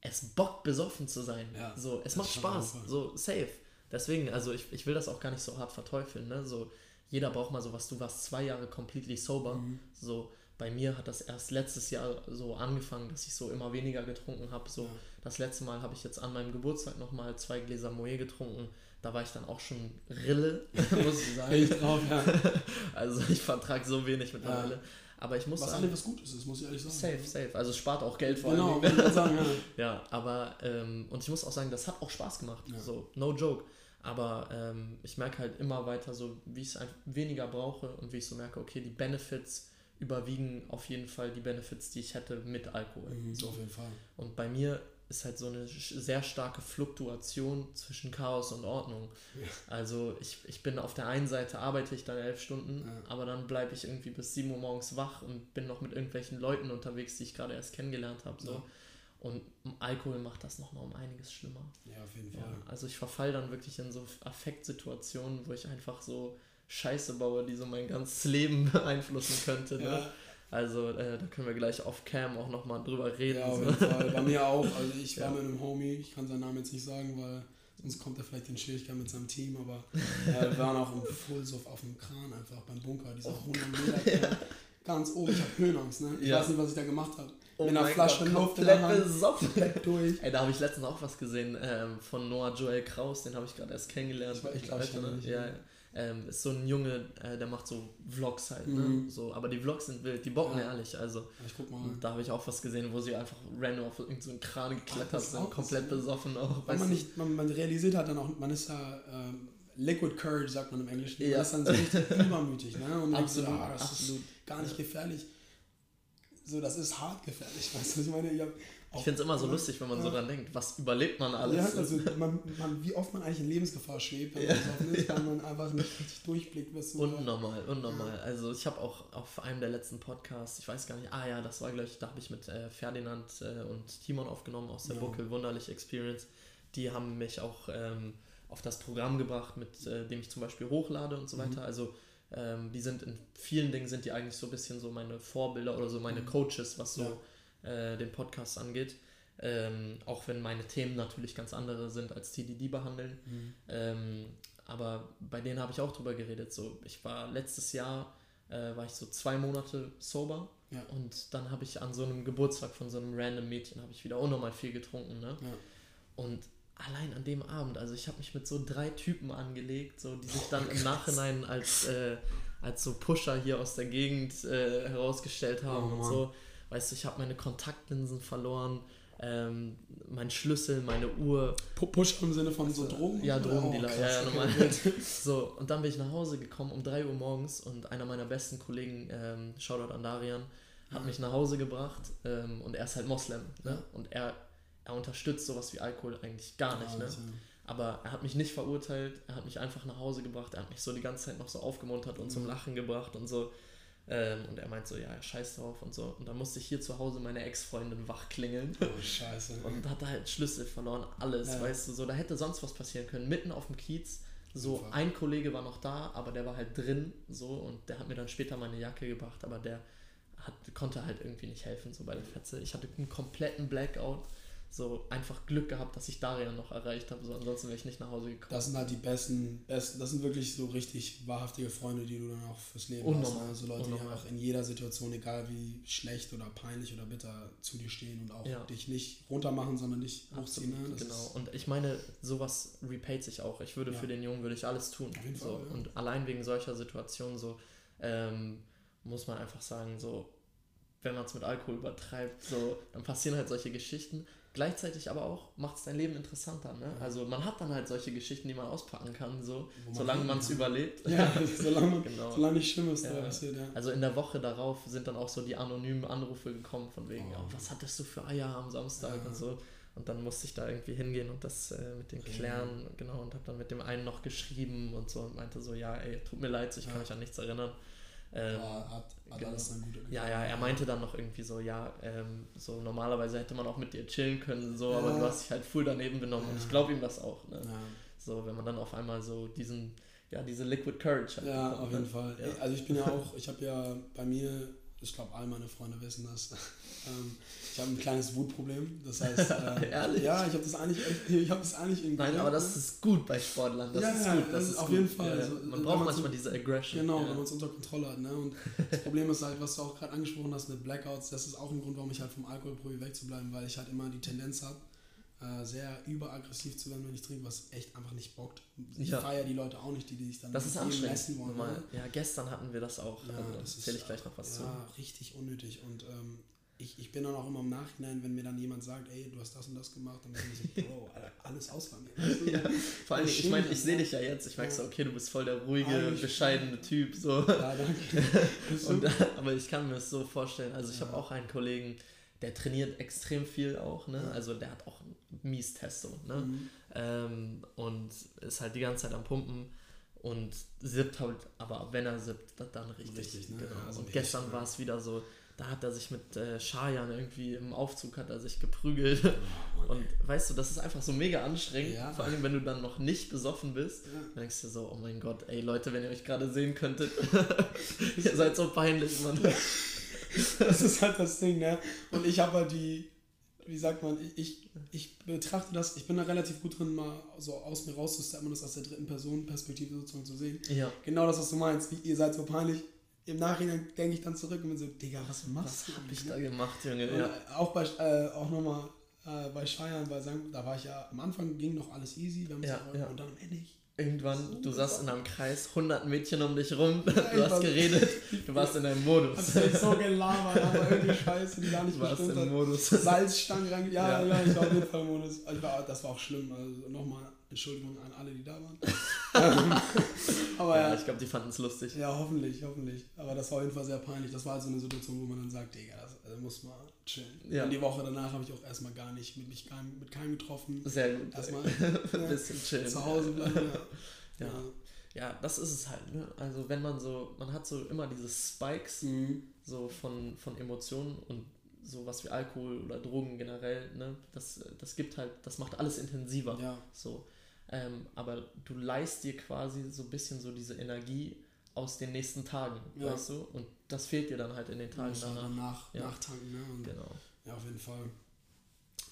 A: es bockt besoffen zu sein.
B: Ja,
A: so, es macht Spaß. So, safe. Deswegen, also ich, ich will das auch gar nicht so hart verteufeln. Ne? So, jeder braucht mal sowas. Du warst zwei Jahre completely sober.
B: Mhm.
A: So, bei mir hat das erst letztes Jahr so angefangen, dass ich so immer weniger getrunken habe. So,
B: Ja.
A: das letzte Mal habe ich jetzt an meinem Geburtstag nochmal zwei Gläser Moe getrunken. Da war ich dann auch schon Rille, muss ich sagen.
B: Richtig drauf, ja.
A: Also ich vertrage so wenig mittlerweile. Aber ich muss
B: Was
A: sagen,
B: was Gutes ist, muss ich ehrlich sagen.
A: safe, safe. Also es spart auch Geld vor
B: Genau,
A: allem.
B: ich gerade sagen, ja.
A: Ja, aber ähm, und ich muss auch sagen, das hat auch Spaß gemacht.
B: Ja.
A: So, no joke. Aber ähm, ich merke halt immer weiter so, wie ich es einfach weniger brauche und wie ich so merke, okay, die Benefits überwiegen auf jeden Fall die Benefits, die ich hätte mit Alkohol.
B: Mhm,
A: So.
B: Auf jeden Fall.
A: Und bei mir ist halt so eine sehr starke Fluktuation zwischen Chaos und Ordnung.
B: Ja.
A: Also ich, ich bin auf der einen Seite arbeite ich dann elf Stunden,
B: Ja.
A: aber dann bleibe ich irgendwie bis 7 Uhr morgens wach und bin noch mit irgendwelchen Leuten unterwegs, die ich gerade erst kennengelernt habe. So.
B: Ja.
A: Und Alkohol macht das nochmal um einiges schlimmer.
B: Ja, auf jeden Fall.
A: also ich verfall dann wirklich in so Affektsituationen, wo ich einfach so Scheiße baue, die so mein ganzes Leben beeinflussen könnte. Ne?
B: Ja,
A: Also äh, da können wir gleich off cam auch nochmal drüber reden.
B: ja, auf
A: so.
B: jeden Fall. Bei mir auch. Also ich war
A: Ja.
B: mit einem Homie, ich kann seinen Namen jetzt nicht sagen, weil sonst kommt er vielleicht in Schwierigkeiten mit seinem Team, aber äh, wir waren auch im Fullsuff auf dem Kran, einfach beim Bunker, dieser 100 Meter Kran. Ganz oben, ich habe Höhenangst, ne? Ich
A: Ja.
B: weiß nicht, was ich da gemacht habe.
A: Oh
B: mit einer Flasche
A: Gott,
B: Luft in der Hand. durch.
A: Ey, da habe ich letztens auch was gesehen ähm, von Noah Joel Kraus, den habe ich gerade erst kennengelernt.
B: Ich weiß- ich glaub, ich
A: Alter,
B: kenn ihn
A: ja,
B: ja.
A: ähm, ist so ein Junge, äh, der macht so Vlogs halt,
B: Mhm.
A: ne? So, aber die Vlogs sind wild, die bocken
B: Ja.
A: ehrlich. Also
B: Ja, ich guck mal.
A: und da habe ich auch was gesehen, wo sie einfach random auf irgendeinen so Kran geklettert sind,
B: auch
A: komplett
B: so.
A: besoffen auch.
B: Weil man nicht, man, man realisiert hat dann auch, man ist ja ähm, Liquid Courage, sagt man im Englischen.
A: Ja.
B: Man ist dann so richtig übermütig, ne? Und denkt so,
A: Absolut,
B: ah, das
A: absolut.
B: ist gar nicht gefährlich. So, das ist hart gefährlich, weißt du, ich meine? Ich, hab
A: Ich finde es immer so lustig, wenn man so
B: Ja.
A: dran denkt, was überlebt man alles?
B: Ja, also man, man, wie oft man eigentlich in Lebensgefahr schwebt, wenn man besoffen ist, weil man einfach nicht richtig durchblickt, was so.
A: Unnormal, unnormal. Also ich habe auch auf einem der letzten Podcasts, ich weiß gar nicht, ah ja, das war gleich, da habe ich mit äh, Ferdinand äh, und Timon aufgenommen aus der
B: Ja.
A: Buckel, wunderliche Experience. Die haben mich auch ähm, auf das Programm gebracht, mit äh, dem ich zum Beispiel hochlade und so
B: Mhm.
A: weiter. Also ähm, die sind in vielen Dingen sind die eigentlich so ein bisschen so meine Vorbilder oder so meine
B: Mhm.
A: Coaches, was so
B: Ja.
A: Äh, den Podcast angeht. Ähm, auch wenn meine Themen natürlich ganz andere sind als die, die die behandeln.
B: Mhm.
A: Ähm, aber bei denen habe ich auch drüber geredet. So, ich war letztes Jahr, äh, war ich so zwei Monate sober
B: Ja.
A: und dann habe ich an so einem Geburtstag von so einem random Mädchen habe ich wieder unnormal viel getrunken. Ne?
B: Ja.
A: Und allein an dem Abend, also ich habe mich mit so drei Typen angelegt, so die sich dann
B: Oh,
A: im. Nachhinein als, äh, als so Pusher hier aus der Gegend äh, herausgestellt haben
B: Oh,
A: und so. Weißt du, ich habe meine Kontaktlinsen verloren, ähm, mein Schlüssel, meine Uhr,
B: Pu- Push im Sinne von so Drogen?
A: ja? Drogendealer,
B: Oh,
A: ja, ja, normal. So, und dann bin ich nach Hause gekommen um 3 Uhr morgens und einer meiner besten Kollegen, ähm, Shoutout an Darian, hat mich nach Hause gebracht ähm, und er ist halt Moslem. Ne?
B: Ja.
A: Und er, er unterstützt sowas wie Alkohol eigentlich gar nicht.
B: Ja,
A: Ne? Aber er hat mich nicht verurteilt, er hat mich einfach nach Hause gebracht, er hat mich so die ganze Zeit noch so aufgemuntert und zum
B: Mhm.
A: Lachen gebracht und so. Ähm, und er meint so, ja, scheiß drauf und so. Und dann musste ich hier zu Hause meine Ex-Freundin wachklingeln.
B: Oh, scheiße.
A: Und hatte halt Schlüssel verloren, alles,
B: Ja.
A: weißt du, so, da hätte sonst was passieren können. Mitten auf dem Kiez, so
B: Super.
A: ein Kollege war noch da, aber der war halt drin, so, und der hat mir dann später meine Jacke gebracht, aber der hat, konnte halt irgendwie nicht helfen, so bei der Fetze. Ich hatte einen kompletten Blackout, so einfach Glück gehabt, dass ich Darian noch erreicht habe, so, ansonsten wäre ich nicht nach Hause gekommen.
B: Das sind halt die besten, besten, das sind wirklich so richtig wahrhaftige Freunde, die du dann auch fürs Leben
A: Unnormal,
B: hast. ne? Also Leute,
A: unnormal.
B: die einfach in jeder Situation, egal wie schlecht oder peinlich oder bitter, zu dir stehen und auch
A: Ja.
B: dich nicht runtermachen, sondern dich hochziehen. Ne?
A: Genau. Und ich meine, sowas repayt sich auch. Ich würde
B: Ja.
A: für den Jungen würde ich alles tun.
B: Auf jeden
A: so.
B: Fall, ja.
A: Und allein wegen solcher Situationen so ähm, muss man einfach sagen, so wenn man es mit Alkohol übertreibt, so dann passieren halt solche Geschichten. Gleichzeitig aber auch macht es dein Leben interessanter. Ne?
B: Ja.
A: Also man hat dann halt solche Geschichten, die man auspacken kann, so
B: man
A: solange man es überlebt.
B: Ja, solange, man,
A: Genau.
B: solange nicht Schlimmes da
A: Ja.
B: passiert, ja.
A: Also in der Woche darauf sind dann auch so die anonymen Anrufe gekommen von wegen,
B: Oh.
A: ja, was hattest du für Eier am Samstag
B: Ja.
A: und so. Und dann musste ich da irgendwie hingehen und das äh, mit den
B: Ja.
A: klären, genau, und habe dann mit dem einen noch geschrieben und so und meinte so, ja, ey, tut mir leid, ich kann mich an nichts erinnern. Ähm,
B: Aber hat, hat
A: genau.
B: alles dann gut
A: ja, ja, er meinte dann noch irgendwie so, ja, ähm, so normalerweise hätte man auch mit dir chillen können, so, aber
B: Ja.
A: du hast dich halt full daneben benommen und
B: Ja.
A: ich glaube ihm das auch, ne?
B: Ja,
A: So, wenn man dann auf einmal so diesen, ja, diese Liquid Courage hat.
B: ja
A: bekommt,
B: auf jeden
A: ne?
B: Fall.
A: Ja.
B: Also ich bin ja auch, ich habe ja bei mir ich glaube, all meine Freunde wissen das. ähm, ich habe ein kleines Wutproblem. Das heißt, äh, Ehrlich? ja, ich habe das eigentlich echt, ich habe das eigentlich
A: irgendwie. Nein, aber das ist gut bei Sportlern. Das
B: ja,
A: ist
B: gut. Das ist auf gut. jeden Fall.
A: Ja, also, man braucht manchmal diese Aggression.
B: Genau, ja. wenn man es unter Kontrolle hat. Ne? Und das Problem ist halt, was du auch gerade angesprochen hast mit Blackouts, das ist auch ein Grund, warum ich halt vom Alkohol probiere wegzubleiben, weil ich halt immer die Tendenz habe, äh, sehr überaggressiv zu werden, wenn ich trinke, was echt einfach nicht bockt. Ich ja. feiere die Leute auch nicht, die, die sich dann
A: das ist messen wollen. Ne? Ja, gestern hatten wir das auch. Ja, also, da erzähle ich gleich noch was
B: ja,
A: zu.
B: Ja, richtig unnötig. Und ähm, ich, ich bin dann auch immer im Nachhinein, wenn mir dann jemand sagt, ey, du hast das und das gemacht, dann bin ich so, Bro, alles ausfangen.
A: ja, vor allem, ich meine, ich sehe dich ja jetzt, ich merke so, okay, du bist voll der ruhige, bescheidene Typ. So. Ja, danke. und, aber ich kann mir das so vorstellen, also ich habe auch einen Kollegen, der trainiert extrem viel auch, ne? Ja. Also der hat auch mies Testo, ne? Mhm. Ähm, und ist halt die ganze Zeit am Pumpen und sippt halt, aber wenn er sippt, dann richtig. richtig ne? genau. also und gestern war es wieder so, da hat er sich mit äh, Shayan irgendwie im Aufzug hat er sich geprügelt. Oh, und weißt du, das ist einfach so mega anstrengend. Ja. Vor allem, wenn du dann noch nicht besoffen bist. Ja. Dann denkst du so, oh mein Gott, ey Leute, wenn ihr euch gerade sehen könntet, ihr seid so peinlich, Mann.
B: das ist halt das Ding, ne? Und ich habe halt die, wie sagt man, ich, ich betrachte das, ich bin da relativ gut drin, mal so aus mir rauszusteppen das aus der dritten Person Perspektive sozusagen zu sehen. Ja. Genau das, was du meinst, ihr seid so peinlich. Im Nachhinein denke ich dann zurück und bin so, Digga, was machst
A: du? Was hab ich da gemacht, Junge? Ja.
B: Auch bei, äh, auch nochmal äh, bei Scheiern, bei St. da war ich ja, am Anfang ging noch alles easy, wir haben ja, ja. und dann am Ende, ich
A: Irgendwann, so du saßt in einem Kreis, 100 Mädchen um dich rum, du hast geredet, du warst in deinem Modus.
B: Hast du so gelabert, aber irgendwie Scheiße, die gar nicht du warst im Modus. Salzstangen rein, ja, ja, ja, ich war auf jeden Fall im Modus. Also, das war auch schlimm, also nochmal Entschuldigung an alle, die da waren.
A: aber ja, ja ich glaube, die fanden es lustig.
B: Ja, hoffentlich, hoffentlich. Aber das war auf jeden Fall sehr peinlich. Das war halt so eine Situation, wo man dann sagt, Digga, das also muss man chillen. Ja. Und die Woche danach habe ich auch erstmal gar nicht mit, mich kein, mit keinem getroffen.
A: Sehr gut.
B: Erstmal ein bisschen chillen. Zu Hause bleiben.
A: Ja. ja. ja. das ist es halt. Ne? Also wenn man so, man hat so immer diese Spikes mhm. so von, von Emotionen und so was wie Alkohol oder Drogen generell, ne, das, das gibt halt, das macht alles intensiver. Ja. So. Ähm, aber du leist dir quasi so ein bisschen so diese Energie aus den nächsten Tagen, ja. weißt du? Und das fehlt dir dann halt in den Tagen
B: danach. Nach, ja. Nachtanken, ne? Und
A: genau.
B: Ja, auf jeden Fall.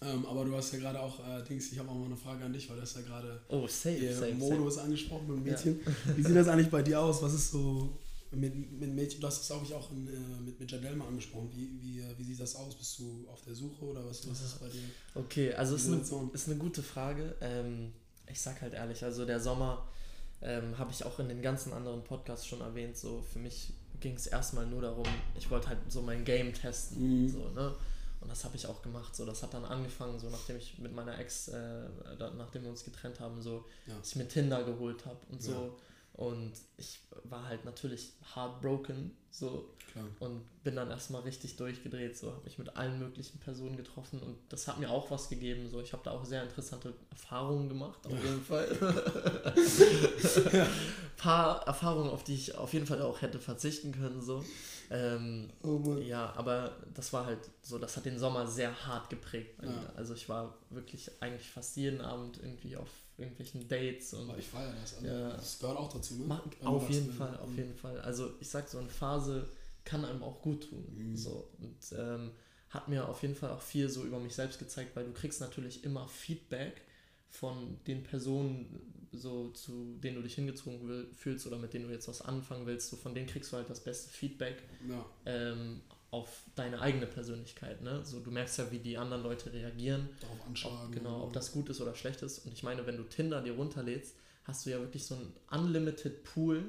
B: Ähm, aber du hast ja gerade auch, äh, Dings, ich habe auch mal eine Frage an dich, weil du hast ja gerade
A: oh, safe, safe,
B: Modus safe. angesprochen mit Mädchen. Ja. Wie sieht das eigentlich bei dir aus? Was ist so mit, mit Mädchen, du hast das glaube ich auch in, äh, mit, mit Jadel mal angesprochen. Wie, wie, äh, wie sieht das aus? Bist du auf der Suche oder was, was ist bei dir?
A: Okay, also ist eine, ist eine gute Frage. Ähm, ich sag halt ehrlich, also der Sommer ähm, habe ich auch in den ganzen anderen Podcasts schon erwähnt. So für mich ging es erstmal nur darum, ich wollte halt so mein Game testen. Mhm. So, ne? Und das habe ich auch gemacht. So, das hat dann angefangen, so nachdem ich mit meiner Ex, äh, nachdem wir uns getrennt haben, so, ja. dass ich mir Tinder geholt habe und so. Ja. Und ich war halt natürlich heartbroken, so. Klar. Und bin dann erstmal richtig durchgedreht, so. Habe mich mit allen möglichen Personen getroffen und das hat mir auch was gegeben, so. Ich habe da auch sehr interessante Erfahrungen gemacht, auf jeden Fall. ja. paar Erfahrungen, auf die ich auf jeden Fall auch hätte verzichten können, so. Ähm, oh ja, aber das war halt so, das hat den Sommer sehr hart geprägt. Ja. Also ich war wirklich eigentlich fast jeden Abend irgendwie auf irgendwelchen Dates und.
B: Aber ich feiere das. Also ja, das gehört auch dazu,
A: ne? Auf jeden Fall, auf jeden Fall. Also ich sag, so eine Phase kann einem auch gut tun. Mhm. So. Und ähm, hat mir auf jeden Fall auch viel so über mich selbst gezeigt, weil du kriegst natürlich immer Feedback von den Personen, so zu denen du dich hingezogen will, fühlst oder mit denen du jetzt was anfangen willst, so von denen kriegst du halt das beste Feedback. Ja. Ähm, auf deine eigene Persönlichkeit. Ne? So, du merkst ja, wie die anderen Leute reagieren.
B: Darauf anschlagen.
A: Ob, genau, ob das gut ist oder schlecht ist. Und ich meine, wenn du Tinder dir runterlädst, hast du ja wirklich so einen unlimited Pool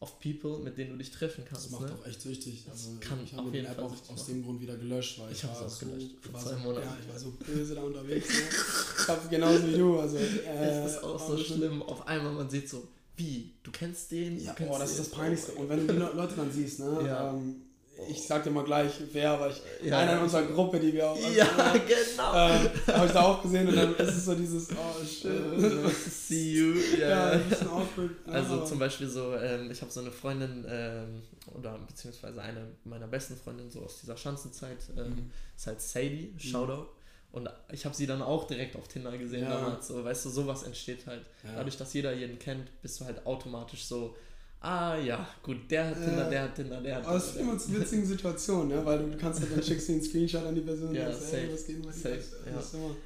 A: of people, mit denen du dich treffen kannst.
B: Das macht
A: ne?
B: auch echt süchtig. Also, kann ich habe die App auch aus dem Grund wieder gelöscht, weil ich, ich war so, gelöscht war so, ja, ich war so böse da unterwegs. ne? Ich habe genauso wie du. Also,
A: äh, das ist auch so schlimm. Auf einmal man sieht so, wie, du kennst den?
B: Ja,
A: kennst
B: oh, das ist das Peinlichste. Und wenn du die Leute dann siehst, ne, ja. ähm, ich sag dir mal gleich, wer, weil ich, ja. einer in unserer Gruppe, die wir auch.
A: Ja, also, genau. Ähm,
B: habe ich da auch gesehen und dann ist es so dieses, oh shit.
A: See you. Ja, ja awkward. Also zum Beispiel so, ähm, ich habe so eine Freundin, ähm, oder beziehungsweise eine meiner besten Freundinnen so aus dieser Schanzenzeit, ähm, mhm. ist halt Sadie, mhm. Shoutout. Mhm. Und ich habe sie dann auch direkt auf Tinder gesehen ja. damals. So, weißt du, sowas entsteht halt. Dadurch, dass jeder jeden kennt, bist du halt automatisch so Ah ja, gut, der hat Tinder, der hat Tinder, der hat
B: Tinder. Aber es ist immer zu witzigen Situationen, ne? weil du kannst halt dann schickst du einen Screenshot an die Person
A: ja,
B: und sagst,
A: safe,
B: hey, was geht denn
A: safe,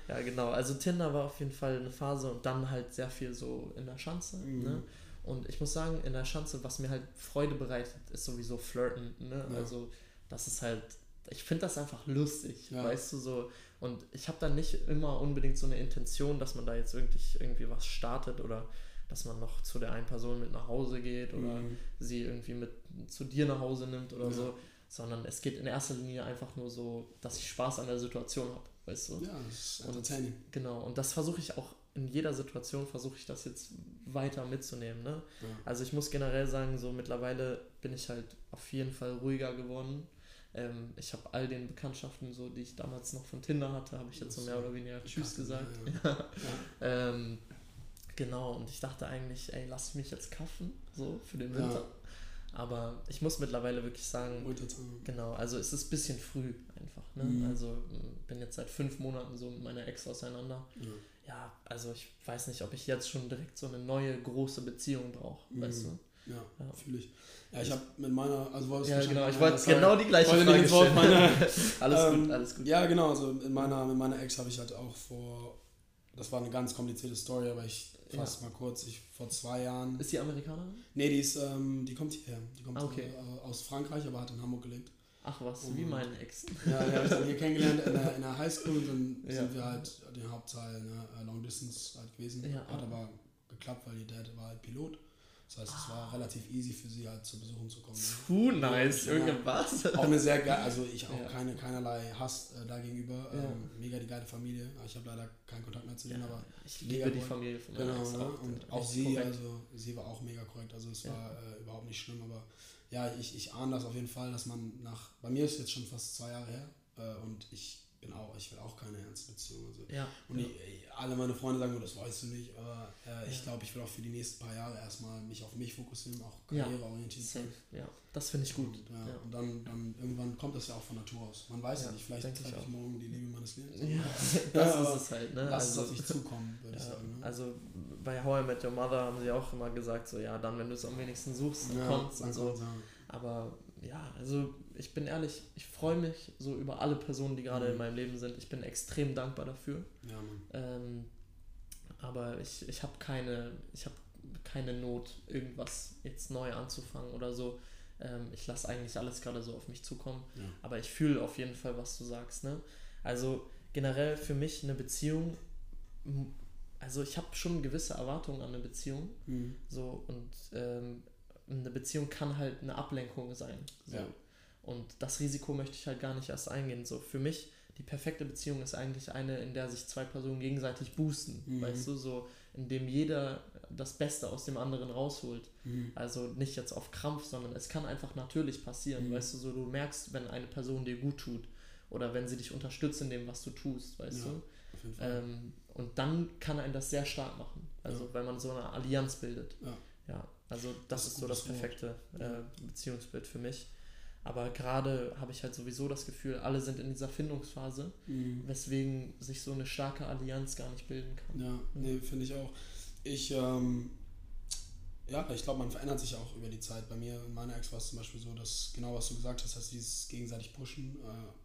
A: ja. ja, genau. Also Tinder war auf jeden Fall eine Phase und dann halt sehr viel so in der Schanze. Mhm. Ne? Und ich muss sagen, in der Schanze, was mir halt Freude bereitet, ist sowieso Flirten. Ne? Ja. Also das ist halt, ich finde das einfach lustig, ja. weißt du so. Und ich habe dann nicht immer unbedingt so eine Intention, dass man da jetzt irgendwie, irgendwie was startet oder dass man noch zu der einen Person mit nach Hause geht oder mhm. sie irgendwie mit zu dir nach Hause nimmt oder ja. so, sondern es geht in erster Linie einfach nur so, dass ich Spaß an der Situation habe, weißt du?
B: Ja, das ist.
A: Und, genau, und das versuche ich auch in jeder Situation versuche ich das jetzt weiter mitzunehmen. Ne? Ja. Also ich muss generell sagen, so mittlerweile bin ich halt auf jeden Fall ruhiger geworden. Ähm, ich habe all den Bekanntschaften, so, die ich damals noch von Tinder hatte, habe ich jetzt so mehr oder weniger Tschüss gesagt. Ja, ja. ähm, Genau, und ich dachte eigentlich, ey, lass mich jetzt kaufen, so für den Winter. Ja. Aber ich muss mittlerweile wirklich sagen, genau, also es ist ein bisschen früh einfach. Ne? Mhm. Also bin jetzt seit fünf Monaten so mit meiner Ex auseinander. Ja. ja. also ich weiß nicht, ob ich jetzt schon direkt so eine neue große Beziehung brauche, mhm. weißt du?
B: Ja, ja. fühle ich. Ja, ich habe mit meiner, also
A: war Ja, genau, ich wollte genau die gleiche Frage stellen.
B: alles ähm, gut, alles gut. Ja, genau, also mit meiner, mit meiner Ex habe ich halt auch vor, das war eine ganz komplizierte Story, aber ich fasse ja. mal kurz, ich vor zwei Jahren.
A: Ist die Amerikanerin?
B: Nee, die ist, ähm, die kommt hierher. Die kommt ah, okay. äh, aus Frankreich, aber hat in Hamburg gelebt.
A: Ach was, und, wie meine Ex.
B: Ja, die habe ich dann hier kennengelernt in der, in der Highschool und dann ja. sind wir halt den Hauptteil ne, Long Distance halt gewesen. Ja, hat aber geklappt, weil ihr Dad war halt Pilot. Das heißt, es war relativ easy für sie halt zu Besuchen zu kommen.
A: Zu nice, ja, irgendwas.
B: Auch eine sehr geil, also ich auch ja. keine, keinerlei Hass äh, dagegenüber. Ja. Ähm, mega die geile Familie. Ich habe leider keinen Kontakt mehr zu denen, aber
A: ich liebe die Familie
B: von Genau, ne? und auch sie, korrekt. also sie war auch mega korrekt. Also es war äh, überhaupt nicht schlimm, aber ja, ich, ich ahne das auf jeden Fall, dass man nach, bei mir ist jetzt schon fast zwei Jahre her äh, und ich bin auch, ich will auch keine ernste Beziehung. Also.
A: Ja.
B: Und ja. Ich, alle meine Freunde sagen, das weißt du nicht, aber äh, ich glaube, ich will auch für die nächsten paar Jahre erstmal mich auf mich fokussieren, auch karriereorientiert
A: sein. Ja, das finde ich gut. Und,
B: ja, und dann, dann irgendwann kommt das ja auch von Natur aus. Man weiß ja, nicht, vielleicht treffe ich, ich morgen die Liebe meines Lebens.
A: Ja, das ist es halt. Ne?
B: Lass also, es auf dich zukommen, würde ich sagen.
A: Ne? Also bei How I Met Your Mother haben sie auch immer gesagt, so ja, dann, wenn du es am wenigsten suchst, dann kommt es und so. Aber ja, also ich bin ehrlich, ich freue mich so über alle Personen, die gerade mhm. in meinem Leben sind. Ich bin extrem dankbar dafür.
B: Ja.
A: Ähm, aber ich, ich habe keine, ich habe keine Not, irgendwas jetzt neu anzufangen oder so. Ähm, ich lasse eigentlich alles gerade so auf mich zukommen. Ja. Aber ich fühle auf jeden Fall, was du sagst. Ne? Also generell für mich eine Beziehung, also ich habe schon gewisse Erwartungen an eine Beziehung. Mhm. So und ähm, eine Beziehung kann halt eine Ablenkung sein. So. Ja. Und das Risiko möchte ich halt gar nicht erst eingehen. So für mich, die perfekte Beziehung ist eigentlich eine, in der sich zwei Personen gegenseitig boosten. Mhm. Weißt du, so, in dem jeder das Beste aus dem anderen rausholt. Mhm. Also nicht jetzt auf Krampf, sondern es kann einfach natürlich passieren. Mhm. Weißt du, so du merkst, wenn eine Person dir gut tut oder wenn sie dich unterstützt in dem, was du tust, weißt ja, du. Ähm, und dann kann einen das sehr stark machen. Also ja. wenn man so eine Allianz bildet.
B: Ja.
A: ja. Also das, das ist so das perfekte äh, Beziehungsbild für mich. Aber gerade habe ich halt sowieso das Gefühl, alle sind in dieser Findungsphase, mhm. weswegen sich so eine starke Allianz gar nicht bilden kann.
B: Ja, nee, finde ich auch. Ich, ähm, ja, ich glaube, man verändert sich auch über die Zeit. Bei mir, in meiner Ex war es zum Beispiel so, dass genau was du gesagt hast, dass dieses gegenseitig Pushen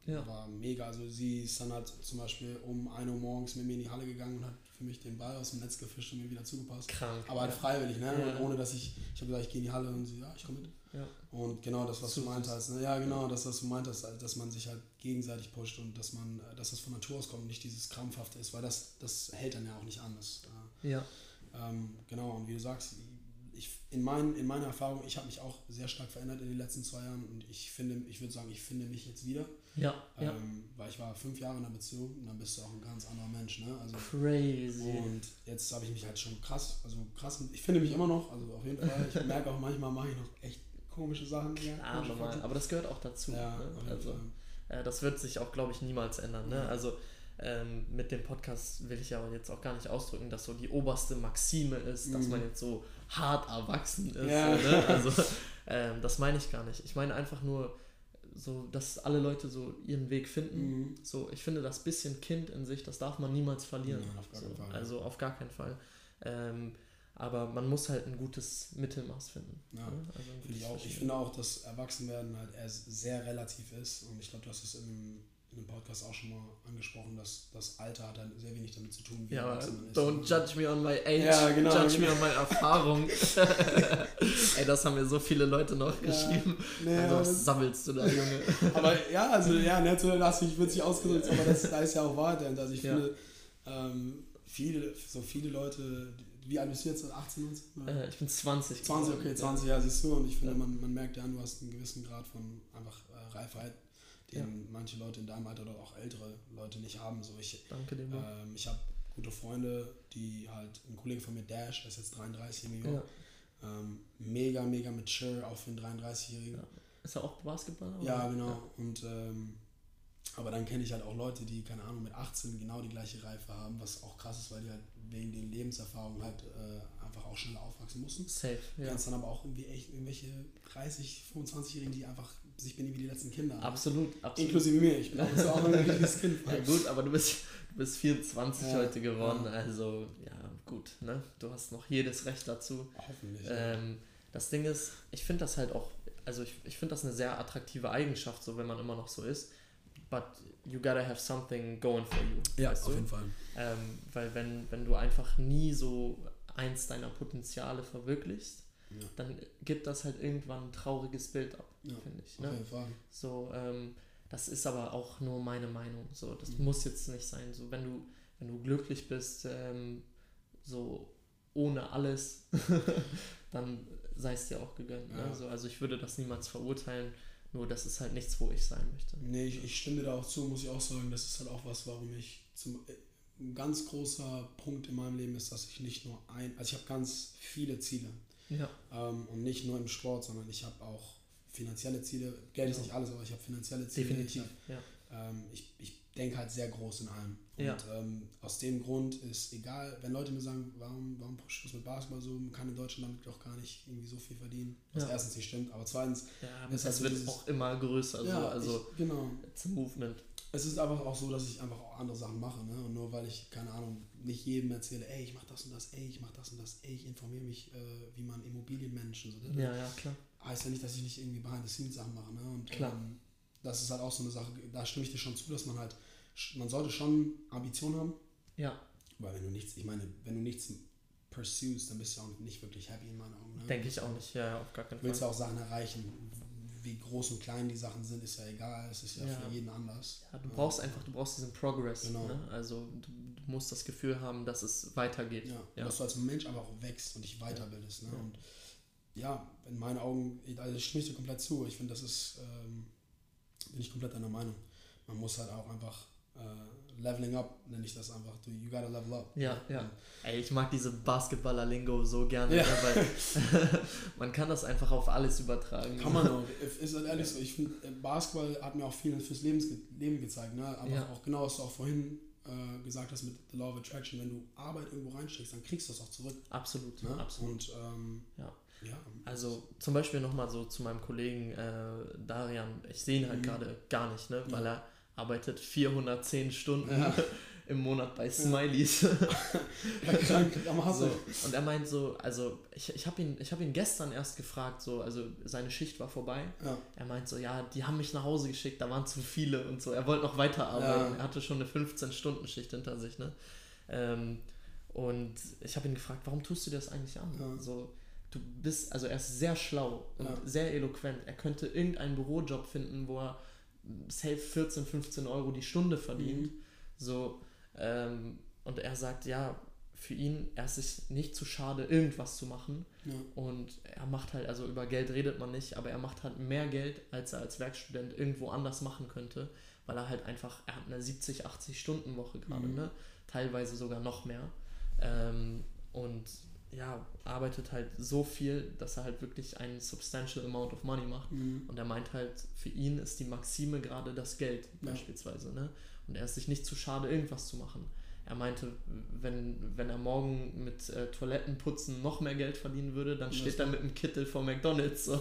B: äh, ja. war mega. Also sie ist dann halt zum Beispiel um 1 Uhr morgens mit mir in die Halle gegangen und hat mich den Ball aus dem Netz gefischt und mir wieder zugepasst.
A: Krank.
B: Aber halt freiwillig, ne? Ja. ohne dass ich, ich habe gesagt, ich gehe in die Halle und sie, ja, ich komme mit.
A: Ja.
B: Und genau das, was Super. du meint hast. Ne? Ja, genau, das, was du meint hast, dass man sich halt gegenseitig pusht und dass man, dass das von Natur aus kommt und nicht dieses Krampfhafte ist, weil das, das hält dann ja auch nicht an. Das,
A: äh, ja.
B: Ähm, genau, und wie du sagst, ich, in, mein, in meiner Erfahrung, ich habe mich auch sehr stark verändert in den letzten zwei Jahren und ich finde, ich würde sagen, ich finde mich jetzt wieder.
A: Ja,
B: ähm,
A: ja.
B: Weil ich war fünf Jahre in einer Beziehung und dann bist du auch ein ganz anderer Mensch. Ne? Also,
A: Crazy.
B: Und jetzt habe ich mich halt schon krass, also krass, ich finde mich immer noch, also auf jeden Fall, ich merke auch manchmal mache ich noch echt komische Sachen.
A: Ja, normal, aber das gehört auch dazu. Ja, ne? Also, äh, das wird sich auch, glaube ich, niemals ändern. Ne? Ja. Also ähm, mit dem Podcast will ich ja jetzt auch gar nicht ausdrücken, dass so die oberste Maxime ist, dass mhm. man jetzt so hart erwachsen ist. Ja. So, ne? Also ähm, das meine ich gar nicht. Ich meine einfach nur so, dass alle Leute so ihren Weg finden. Mhm. So, ich finde, das bisschen Kind in sich, das darf man niemals verlieren.
B: Nein, auf
A: so, also auf gar keinen Fall. Ähm, Aber man muss halt ein gutes Mittelmaß finden.
B: Ja,
A: ne?
B: also find ich, auch. ich finde auch, dass Erwachsenwerden halt sehr relativ ist. Und ich glaube, du hast es in in dem Podcast auch schon mal angesprochen, dass das Alter hat dann sehr wenig damit zu tun, wie
A: ja,
B: erwachsen man
A: ist. Don't judge me on my age,
B: ja, genau,
A: judge
B: genau.
A: me on my Erfahrung. Ey, das haben mir so viele Leute noch ja, geschrieben. Nee, also, was sammelst du da, Junge?
B: aber ja, also ja, nett, hast du dich ausgedrückt, aber das, da ist ja auch wahr, denn also ich
A: Ja.
B: finde, ähm, viele, so viele Leute, wie alt bist du jetzt, 18, 19?
A: Äh, ich bin 20.
B: 20, okay,
A: geworden.
B: 20, ja, siehst du, und ich finde, man, man merkt ja, du hast einen gewissen Grad von einfach äh, Reifheit, den
A: Ja.
B: manche Leute in deinem Alter oder auch ältere Leute nicht haben. So, ich
A: Danke. Mann.
B: ähm, ich habe gute Freunde, die halt, ein Kollege von mir, Dash, der ist jetzt 33 in New York, ähm, mega, mega mature, auch für einen 33-Jährigen.
A: Ja. Ist er auch Basketballer?
B: Ja, genau. Und ähm, aber dann kenne ich halt auch Leute, die, keine Ahnung, mit 18 genau die gleiche Reife haben, was auch krass ist, weil die halt wegen den Lebenserfahrungen halt äh, einfach auch schneller aufwachsen mussten.
A: Safe,
B: Du
A: ja.
B: kennst dann aber auch irgendwie echt irgendwelche 30, 25-Jährigen, die einfach sich benehmen wie die letzten Kinder.
A: Absolut, absolut.
B: Inklusive mir. Ich bin auch so auch ein richtiges Kind.
A: Ja gut, aber du bist, du bist 24
B: Ja,
A: heute geworden,
B: ja.
A: also ja gut, ne? Du hast noch jedes Recht dazu.
B: Hoffentlich.
A: Ähm, das Ding ist, ich finde das halt auch, also ich, ich finde das eine sehr attraktive Eigenschaft, so wenn man immer noch so ist. But you gotta have something going for you.
B: ja, auf
A: du?
B: jeden Fall.
A: Ähm, weil wenn, wenn du einfach nie so eins deiner Potenziale verwirklichst,
B: Ja.
A: dann gibt das halt irgendwann ein trauriges Bild ab,
B: Ja,
A: finde ich.
B: Auf
A: Ne?
B: jeden Fall.
A: So, ähm, das ist aber auch nur meine Meinung. So, das
B: Mhm.
A: muss jetzt nicht sein. So, wenn du, wenn du glücklich bist, ähm, so ohne alles, dann sei es dir auch gegönnt.
B: Ja.
A: Ne? So, also ich würde das niemals verurteilen, nur das ist halt nichts, wo ich sein möchte.
B: Nee, ich, ich stimme dir da auch zu, muss ich auch sagen. Das ist halt auch was, warum ich zum. äh, Ein ganz großer Punkt in meinem Leben ist, dass ich nicht nur ein. Also ich habe ganz viele Ziele.
A: Ja,
B: Ähm, und nicht nur im Sport, sondern ich habe auch finanzielle Ziele. Geld ist nicht alles, aber ich habe finanzielle Ziele.
A: definitiv.
B: Ich, hab, ähm, ich, ich denke halt sehr groß in allem. Und
A: Ja.
B: ähm, aus dem Grund ist egal, wenn Leute mir sagen, warum, warum pushst du das mit Basketball so, man kann in Deutschland damit doch gar nicht irgendwie so viel verdienen. Was
A: Ja.
B: erstens nicht stimmt, aber zweitens,
A: ja, aber
B: heißt,
A: wird
B: dieses-
A: auch immer größer. So,
B: ja,
A: also,
B: ich, genau.
A: it's a movement.
B: Es ist einfach auch so, dass ich einfach auch andere Sachen mache. Ne? Und nur weil ich, keine Ahnung, nicht jedem erzähle, ey, ich mach das und das, ey, ich mach das und das, ey, ich informiere mich, äh, wie man Immobilienmenschen so. ne?
A: Ja, ja, klar.
B: Heißt ja nicht, dass ich nicht irgendwie Behind-the-Scenes-Sachen mache. Ne? Und
A: Klar.
B: Ähm, das ist halt auch so eine Sache, da stimme ich dir schon zu, dass man halt, man sollte schon Ambitionen haben,
A: Ja,
B: weil wenn du nichts, ich meine, wenn du nichts pursuest, dann bist du auch nicht wirklich happy in meinen Augen. Ne?
A: denke ich auch nicht. Ja, auf gar keinen
B: Du willst
A: Fall.
B: ja auch Sachen erreichen. Wie groß und klein die Sachen sind, ist ja egal. Es ist ja,
A: Ja.
B: für jeden anders.
A: Ja, du brauchst einfach, du brauchst diesen Progress.
B: Genau.
A: Ne? Also du, du musst das Gefühl haben, dass es weitergeht.
B: Ja,
A: Ja.
B: dass du als Mensch einfach auch wächst und dich weiterbildest. Ne?
A: Ja.
B: Und ja, in meinen Augen, also ich stimme ich dir komplett zu. Ich finde, das ist, ähm, bin ich komplett deiner Meinung. Man muss halt auch einfach äh, leveling up, nenne ich das einfach. Du, you gotta level up.
A: Ja, ja. Ey, ich mag diese Basketballer-Lingo so gerne,
B: Ja.
A: ne, weil man kann das einfach auf alles übertragen.
B: Kann man auch. Ist halt ehrlich so. Ich finde, Basketball hat mir auch viel fürs Lebens Leben gezeigt. Ne? Aber
A: Ja.
B: auch genau, was du auch vorhin äh, gesagt hast mit The Law of Attraction. Wenn du Arbeit irgendwo reinsteckst, dann kriegst du das auch zurück.
A: Absolut,
B: Ne?
A: absolut.
B: Und ähm,
A: Ja.
B: ja.
A: Also zum Beispiel nochmal so zu meinem Kollegen äh, Darian. Ich sehe ihn halt
B: Mhm.
A: gerade gar nicht, ne? weil
B: Ja.
A: er arbeitet 410 Stunden
B: Ja.
A: im Monat bei Smileys.
B: ja.
A: So, und er meint so, also ich, ich habe ihn, ich hab ihn gestern erst gefragt, so, also seine Schicht war vorbei.
B: Ja.
A: Er meint so, ja, die haben mich nach Hause geschickt, da waren zu viele und so. Er wollte noch weiterarbeiten. Er hatte schon eine 15-Stunden-Schicht hinter sich, ne? Ähm, und ich habe ihn gefragt, warum tust du dir das eigentlich an? So, du bist, also er ist sehr schlau und sehr eloquent. Er könnte irgendeinen Bürojob finden, wo er safe 14, 15 Euro die Stunde verdient.
B: Mhm.
A: So, ähm, und er sagt, ja, für ihn, er ist sich nicht zu schade, irgendwas zu machen.
B: Ja.
A: Und er macht halt, also über Geld redet man nicht, aber er macht halt mehr Geld, als er als Werkstudent irgendwo anders machen könnte, weil er halt einfach, er hat eine 70, 80 Stunden Woche gerade,
B: Mhm.
A: ne? Teilweise sogar noch mehr. Ähm, und ja, arbeitet halt so viel, dass er halt wirklich einen substantial amount of money macht.
B: Mhm.
A: Und er meint halt, für ihn ist die Maxime gerade das Geld
B: Ja.
A: beispielsweise. Ne? Und er ist sich nicht zu schade, irgendwas zu machen. Er meinte, wenn, wenn er morgen mit äh, Toilettenputzen noch mehr Geld verdienen würde, dann
B: Ja,
A: steht
B: das
A: er mit einem Kittel vor McDonalds. So.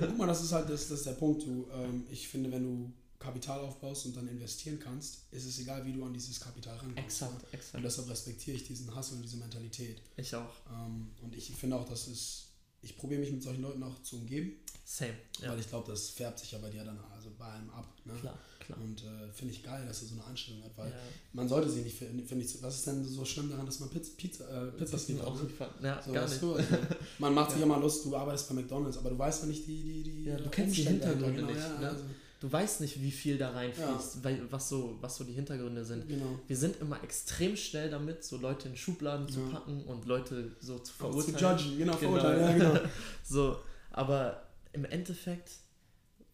B: Guck mal, das ist halt das, das der Punkt. Du, ähm, ich finde, wenn du Kapital aufbaust und dann investieren kannst, ist es egal, wie du an dieses Kapital rankommst.
A: Exakt,
B: ne?
A: exakt.
B: Und deshalb respektiere ich diesen Hustle und diese Mentalität.
A: Ich auch.
B: Ähm, und ich finde auch, dass es, ich probiere mich mit solchen Leuten auch zu umgeben,
A: Same. Ja,
B: weil ich glaube, das färbt sich ja bei dir dann also bei einem ab. Ne?
A: klar, klar.
B: Und äh, finde ich geil, dass er so eine Einstellung hat, weil
A: Ja.
B: man sollte sie nicht, finde find ich, was ist denn so schlimm daran, dass man Pizza, Pizza, äh, Pizza
A: Das
B: Street
A: auch nicht. Ja,
B: So,
A: gar nicht.
B: Du, also, man macht sich
A: Ja.
B: immer Lust, du arbeitest bei McDonalds, aber du weißt ja nicht die, die, die
A: Ja, du kennst die Hintergründe nicht, ne?
B: also,
A: Du weißt nicht, wie viel da reinfließt, weil, was, so, was so die Hintergründe sind.
B: genau.
A: Wir sind immer extrem schnell damit, so Leute in Schubladen zu
B: Ja.
A: packen und Leute so zu
B: Auch Zu
A: verurteilen.
B: judgen, genau,
A: Genau.
B: verurteilen, ja, genau.
A: So, aber im Endeffekt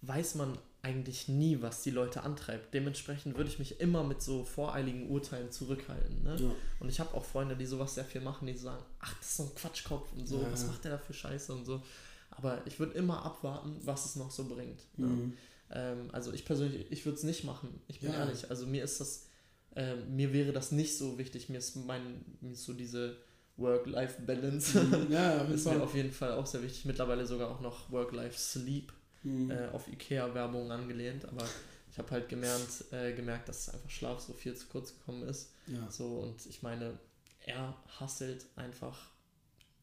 A: weiß man eigentlich nie, was die Leute antreibt. Dementsprechend würde ich mich immer mit so voreiligen Urteilen zurückhalten. Ne?
B: Ja.
A: Und ich habe auch Freunde, die sowas sehr viel machen, die sagen, ach, das ist so ein Quatschkopf und so,
B: Ja,
A: was
B: ja.
A: macht der da für Scheiße und so. Aber ich würde immer abwarten, was es noch so bringt. Ne? Ähm, also ich persönlich, ich würde es nicht machen. Ich bin
B: Ja.
A: ehrlich. Also mir ist das, ähm, mir wäre das nicht so wichtig. Mir ist mein, mir ist so diese Work-Life-Balance
B: Mhm. Ja,
A: ist mir auf jeden Fall auch sehr wichtig. Mittlerweile sogar auch noch Work-Life-Sleep
B: Mhm.
A: äh, auf Ikea-Werbung angelehnt. Aber ich habe halt gemerkt, äh, gemerkt, dass einfach Schlaf so viel zu kurz gekommen ist.
B: ja.
A: So und ich meine, er hasselt einfach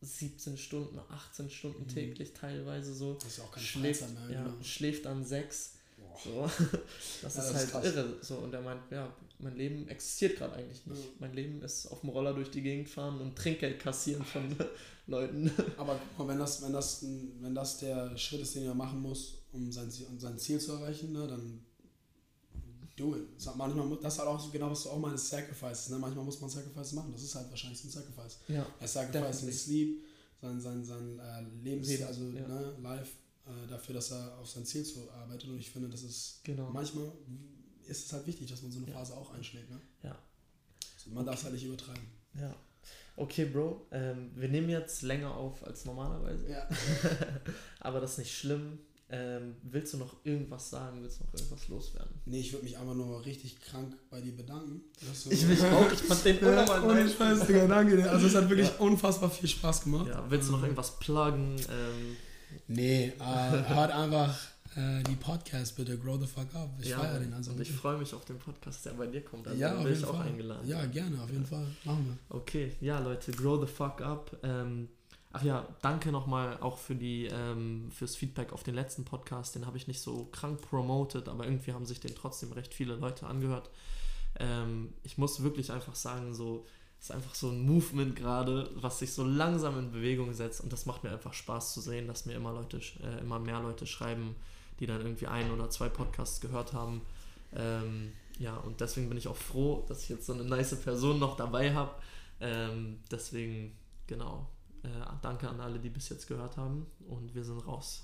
A: 17 Stunden, 18 Stunden
B: Mhm.
A: täglich teilweise so
B: Das ist auch keine
A: schläft,
B: mehr.
A: ja,
B: genau.
A: schläft dann sechs. So. Das
B: Ja,
A: ist
B: das
A: halt
B: krass.
A: irre. So. Und er meint, ja, mein Leben existiert gerade eigentlich nicht.
B: Ja.
A: Mein Leben ist auf dem Roller durch die Gegend fahren und Trinkgeld kassieren von Leuten.
B: Aber guck mal, wenn das, wenn, das, wenn das der Schritt ist, den er machen muss, um sein, Ziel- um sein Ziel zu erreichen, ne, dann do it. Das, manchmal, das ist halt auch genau, was du auch meinst, Sacrifices. Ne? Manchmal muss man Sacrifices machen. Das ist halt wahrscheinlich ein Sacrifice.
A: Ja,
B: Er sacrificed
A: Definitely.
B: his sleep, sein, sein, sein äh, Lebensstil,
A: Leben,
B: also
A: ja.
B: ne, life, äh, dafür, dass er auf sein Ziel zu arbeitet. Und ich finde, das ist
A: genau.
B: manchmal ist es halt wichtig, dass man so eine
A: Ja.
B: Phase auch einschlägt. Ne?
A: Ja.
B: Man darf es halt nicht übertreiben.
A: Ja. Okay, Bro, ähm, wir nehmen jetzt länger auf als normalerweise.
B: Ja.
A: Aber das ist nicht schlimm. Ähm, willst du noch irgendwas sagen? Willst du noch irgendwas loswerden?
B: Nee, ich würde mich einfach nur richtig krank bei dir bedanken.
A: Ich mich auch. Ich fand den unnormal
B: ohne. Scheiß, Digga, danke dir. Also es hat wirklich
A: Ja.
B: unfassbar viel Spaß gemacht.
A: Ja, willst du noch irgendwas pluggen? Ähm,
B: Nee, äh, hört einfach äh, die Podcast bitte, Grow the Fuck Up. Ich
A: ja,
B: feiere den also.
A: und ich freue mich auf den Podcast, der bei dir kommt. Also
B: ja, auf
A: bin
B: jeden
A: ich auch
B: Fall.
A: eingeladen.
B: Ja, gerne, auf jeden Fall. Machen wir.
A: Okay, ja Leute, grow the fuck up. Ähm, ach ja, danke nochmal auch für die ähm, fürs Feedback auf den letzten Podcast. Den habe ich nicht so krank promoted, aber irgendwie haben sich den trotzdem recht viele Leute angehört. Ähm, ich muss wirklich einfach sagen, so ist einfach so ein Movement gerade, was sich so langsam in Bewegung setzt und das macht mir einfach Spaß zu sehen, dass mir immer Leute, äh, immer mehr Leute schreiben, die dann irgendwie ein oder zwei Podcasts gehört haben. Ähm, ja, und deswegen bin ich auch froh, dass ich jetzt so eine nice Person noch dabei habe. Ähm, deswegen, genau, äh, danke an alle, die bis jetzt gehört haben und wir sind raus.